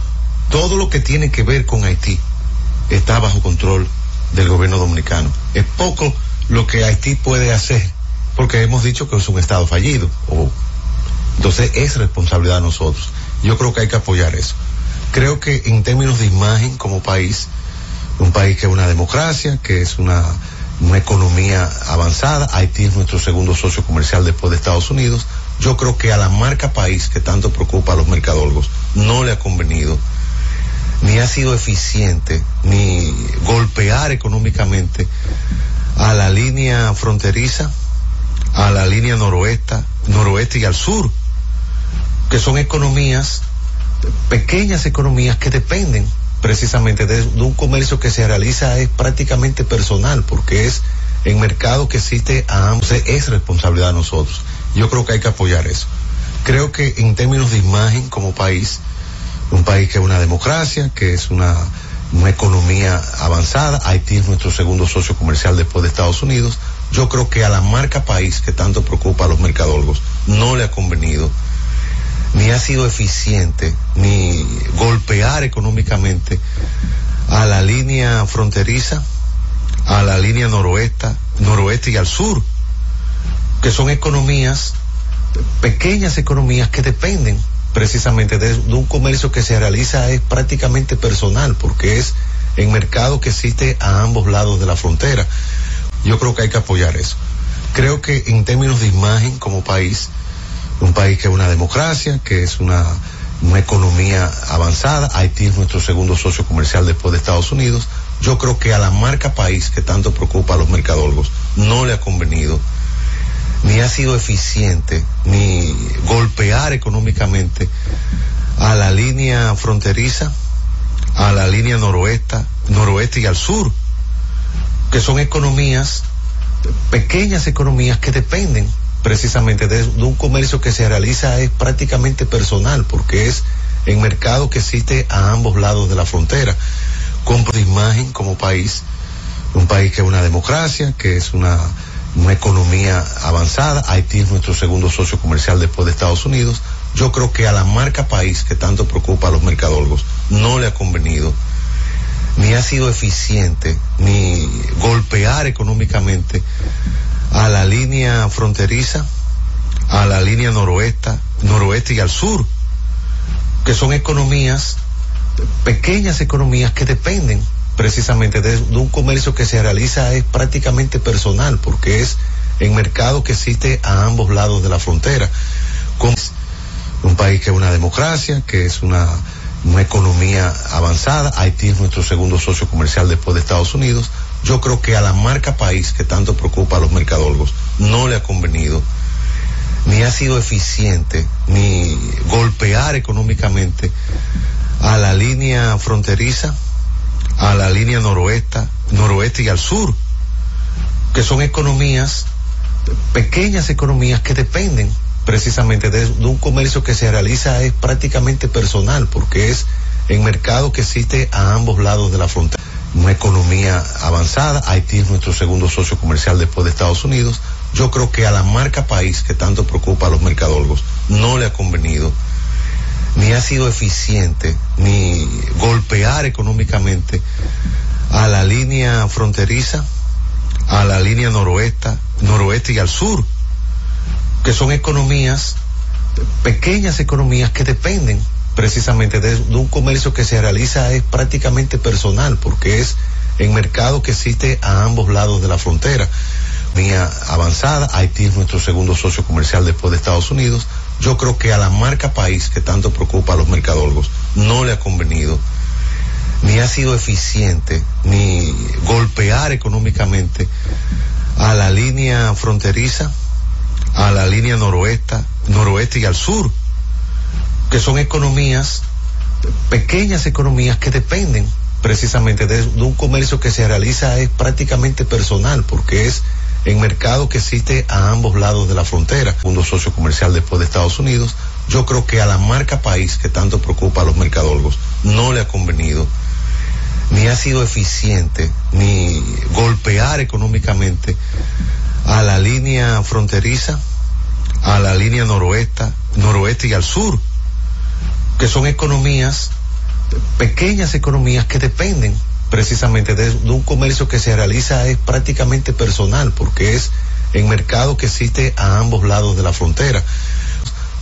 todo lo que tiene que ver con Haití está bajo control del gobierno dominicano. Es poco lo que Haití puede hacer, porque hemos dicho que es un Estado fallido. O, entonces es responsabilidad de nosotros. Yo creo que hay que apoyar eso. Creo que en términos de imagen como país, un país que es una democracia, que es una, una economía avanzada, Haití es nuestro segundo socio comercial después de Estados Unidos, yo creo que a la marca país que tanto preocupa a los mercadólogos no le ha convenido ni ha sido eficiente, ni golpear económicamente a la línea fronteriza, a la línea noroeste, noroeste y al sur, que son economías, pequeñas economías que dependen precisamente de, un comercio que se realiza es prácticamente personal, porque es en mercado que existe a ambos, es responsabilidad de nosotros. Yo creo que hay que apoyar eso. Creo que en términos de imagen como país, un país que es una democracia, que es una, una economía avanzada, Haití es nuestro segundo socio comercial después de Estados Unidos, yo creo que a la marca país que tanto preocupa a los mercadólogos no le ha convenido, ni ha sido eficiente, ni golpear económicamente a la línea fronteriza, a la línea noroeste, noroeste y al sur, que son economías, pequeñas economías que dependen precisamente de, un comercio que se realiza es prácticamente personal, porque es en mercado que existe a ambos lados de la frontera. Yo creo que hay que apoyar eso. Creo que en términos de imagen como país, un país que es una democracia, que es una economía avanzada, Haití es nuestro segundo socio comercial después de Estados Unidos, yo creo que a la marca país que tanto preocupa a los mercadólogos no le ha convenido ni ha sido eficiente, ni golpear económicamente a la línea fronteriza, a la línea noroeste, noroeste y al sur, que son economías, pequeñas economías que dependen precisamente de, un comercio que se realiza es prácticamente personal, porque es en mercado que existe a ambos lados de la frontera. Compro de imagen como país, un país que es una democracia, que es una una economía avanzada, Haití es nuestro segundo socio comercial después de Estados Unidos, yo creo que a la marca país que tanto preocupa a los mercadólogos no le ha convenido, ni ha sido eficiente, ni golpear económicamente a la línea fronteriza, a la línea noroeste, noroeste y al sur, que son economías, pequeñas economías que dependen precisamente de, un comercio que se realiza es prácticamente personal, porque es en mercado que existe a ambos lados de la frontera. Con un país que es una democracia, que es una, una economía avanzada, Haití es nuestro segundo socio comercial después de Estados Unidos, yo creo que a la marca país que tanto preocupa a los mercadólogos no le ha convenido, ni ha sido eficiente, ni golpear económicamente a la línea fronteriza, a la línea noroeste, noroeste y al sur, que son economías, pequeñas economías que dependen precisamente de, de, un comercio que se realiza es prácticamente personal, porque es en mercado que existe a ambos lados de la frontera. Una economía avanzada, Haití es nuestro segundo socio comercial después de Estados Unidos, yo creo que a la marca país que tanto preocupa a los mercadólogos no le ha convenido ni ha sido eficiente, ni golpear económicamente a la línea fronteriza, a la línea noroeste, noroeste y al sur, que son economías, pequeñas economías que dependen precisamente de, un comercio que se realiza es prácticamente personal, porque es en mercado que existe a ambos lados de la frontera. Mía avanzada, Haití es nuestro segundo socio comercial después de Estados Unidos, yo creo que a la marca país que tanto preocupa a los mercadólogos no le ha convenido, ni ha sido eficiente, ni golpear económicamente a la línea fronteriza, a la línea noroeste, noroeste y al sur, que son economías, pequeñas economías que dependen precisamente de un comercio que se realiza es prácticamente personal, porque es en mercado que existe a ambos lados de la frontera, mundo socio comercial después de Estados Unidos, yo creo que a la marca país que tanto preocupa a los mercadólogos no le ha convenido ni ha sido eficiente ni golpear económicamente a la línea fronteriza, a la línea noroeste, noroeste y al sur, que son economías, pequeñas economías que dependen precisamente de, un comercio que se realiza es prácticamente personal, porque es en mercado que existe a ambos lados de la frontera.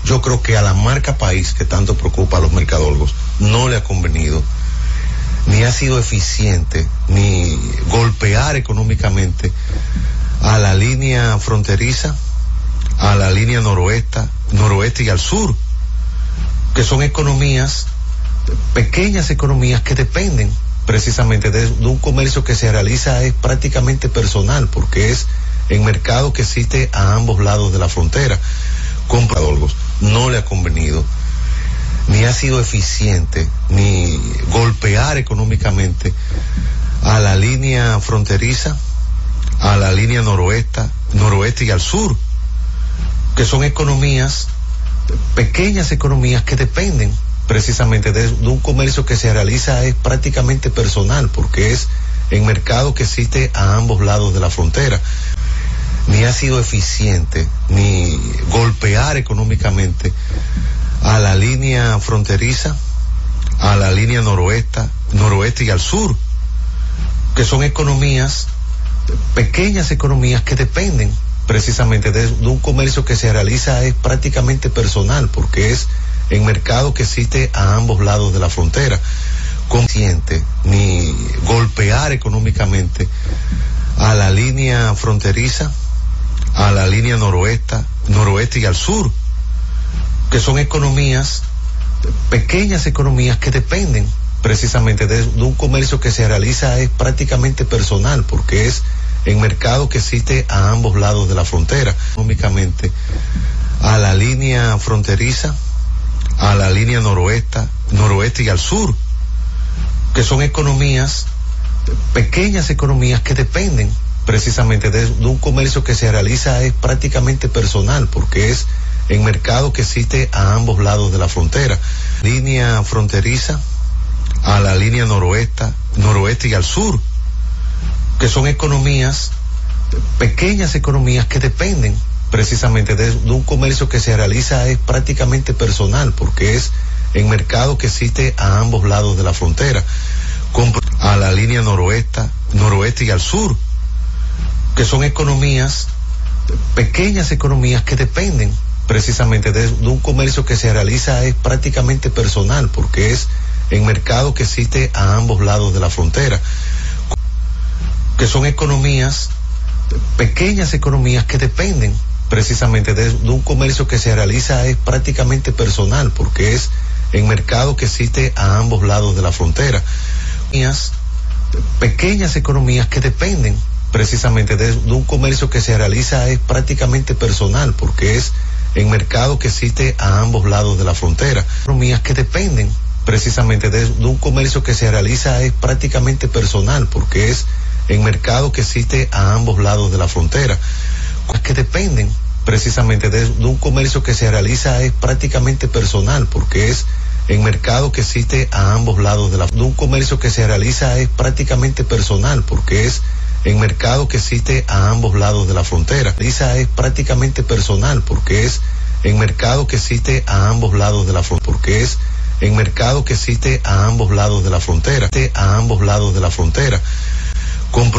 Yo creo que a la marca país que tanto preocupa a los mercadólogos no le ha convenido ni ha sido eficiente ni golpear económicamente a la línea fronteriza, a la línea noroeste, noroeste y al sur, que son economías, pequeñas economías que dependen precisamente de, un comercio que se realiza es prácticamente personal, porque es en mercado que existe a ambos lados de la frontera. Compradores no le ha convenido ni ha sido eficiente ni golpear económicamente a la línea fronteriza, a la línea noroeste, noroeste y al sur, que son economías, pequeñas economías que dependen precisamente de, de, un comercio que se realiza es prácticamente personal, porque es en mercado que existe a ambos lados de la frontera. Ni ha sido eficiente ni golpear económicamente a la línea fronteriza, a la línea noroeste, noroeste y al sur, que son economías, pequeñas economías que dependen precisamente de, de, un comercio que se realiza es prácticamente personal, porque es en mercado que existe a ambos lados de la frontera. Consciente, ni golpear económicamente a la línea fronteriza, a la línea noroeste, noroeste y al sur, que son economías, pequeñas economías que dependen precisamente de, de, un comercio que se realiza es prácticamente personal, porque es en mercado que existe a ambos lados de la frontera, económicamente a la línea fronteriza, a la línea noroeste, noroeste y al sur, que son economías, pequeñas economías que dependen precisamente de, un comercio que se realiza es prácticamente personal, porque es en mercado que existe a ambos lados de la frontera. Línea fronteriza, a la línea noroeste, noroeste y al sur, que son economías, pequeñas economías que dependen precisamente de, de, un comercio que se realiza es prácticamente personal, porque es en mercado que existe a ambos lados de la frontera. A la línea noroeste, noroeste y al sur, que son economías, pequeñas economías que dependen precisamente de, de, un comercio que se realiza es prácticamente personal, porque es en mercado que existe a ambos lados de la frontera, que son economías, pequeñas economías que dependen precisamente de, de un comercio que se realiza es prácticamente personal, porque es en mercado que existe a ambos lados de la frontera. Pequeñas economías que dependen precisamente de, de un comercio que se realiza es prácticamente personal, porque es en mercado que existe a ambos lados de la frontera. Economías que dependen precisamente de, de, un comercio que se realiza es prácticamente personal, porque es en mercado que existe a ambos lados de la frontera. Que dependen precisamente de, de un comercio que se realiza es prácticamente personal, porque es en mercado que existe a ambos lados de la de un comercio que se realiza es prácticamente personal, porque es en mercado que existe a ambos lados de la frontera. Esa es prácticamente personal porque es en mercado que existe a ambos lados de la frontera, porque es en mercado que existe a ambos lados de la frontera, a ambos lados de la frontera. Con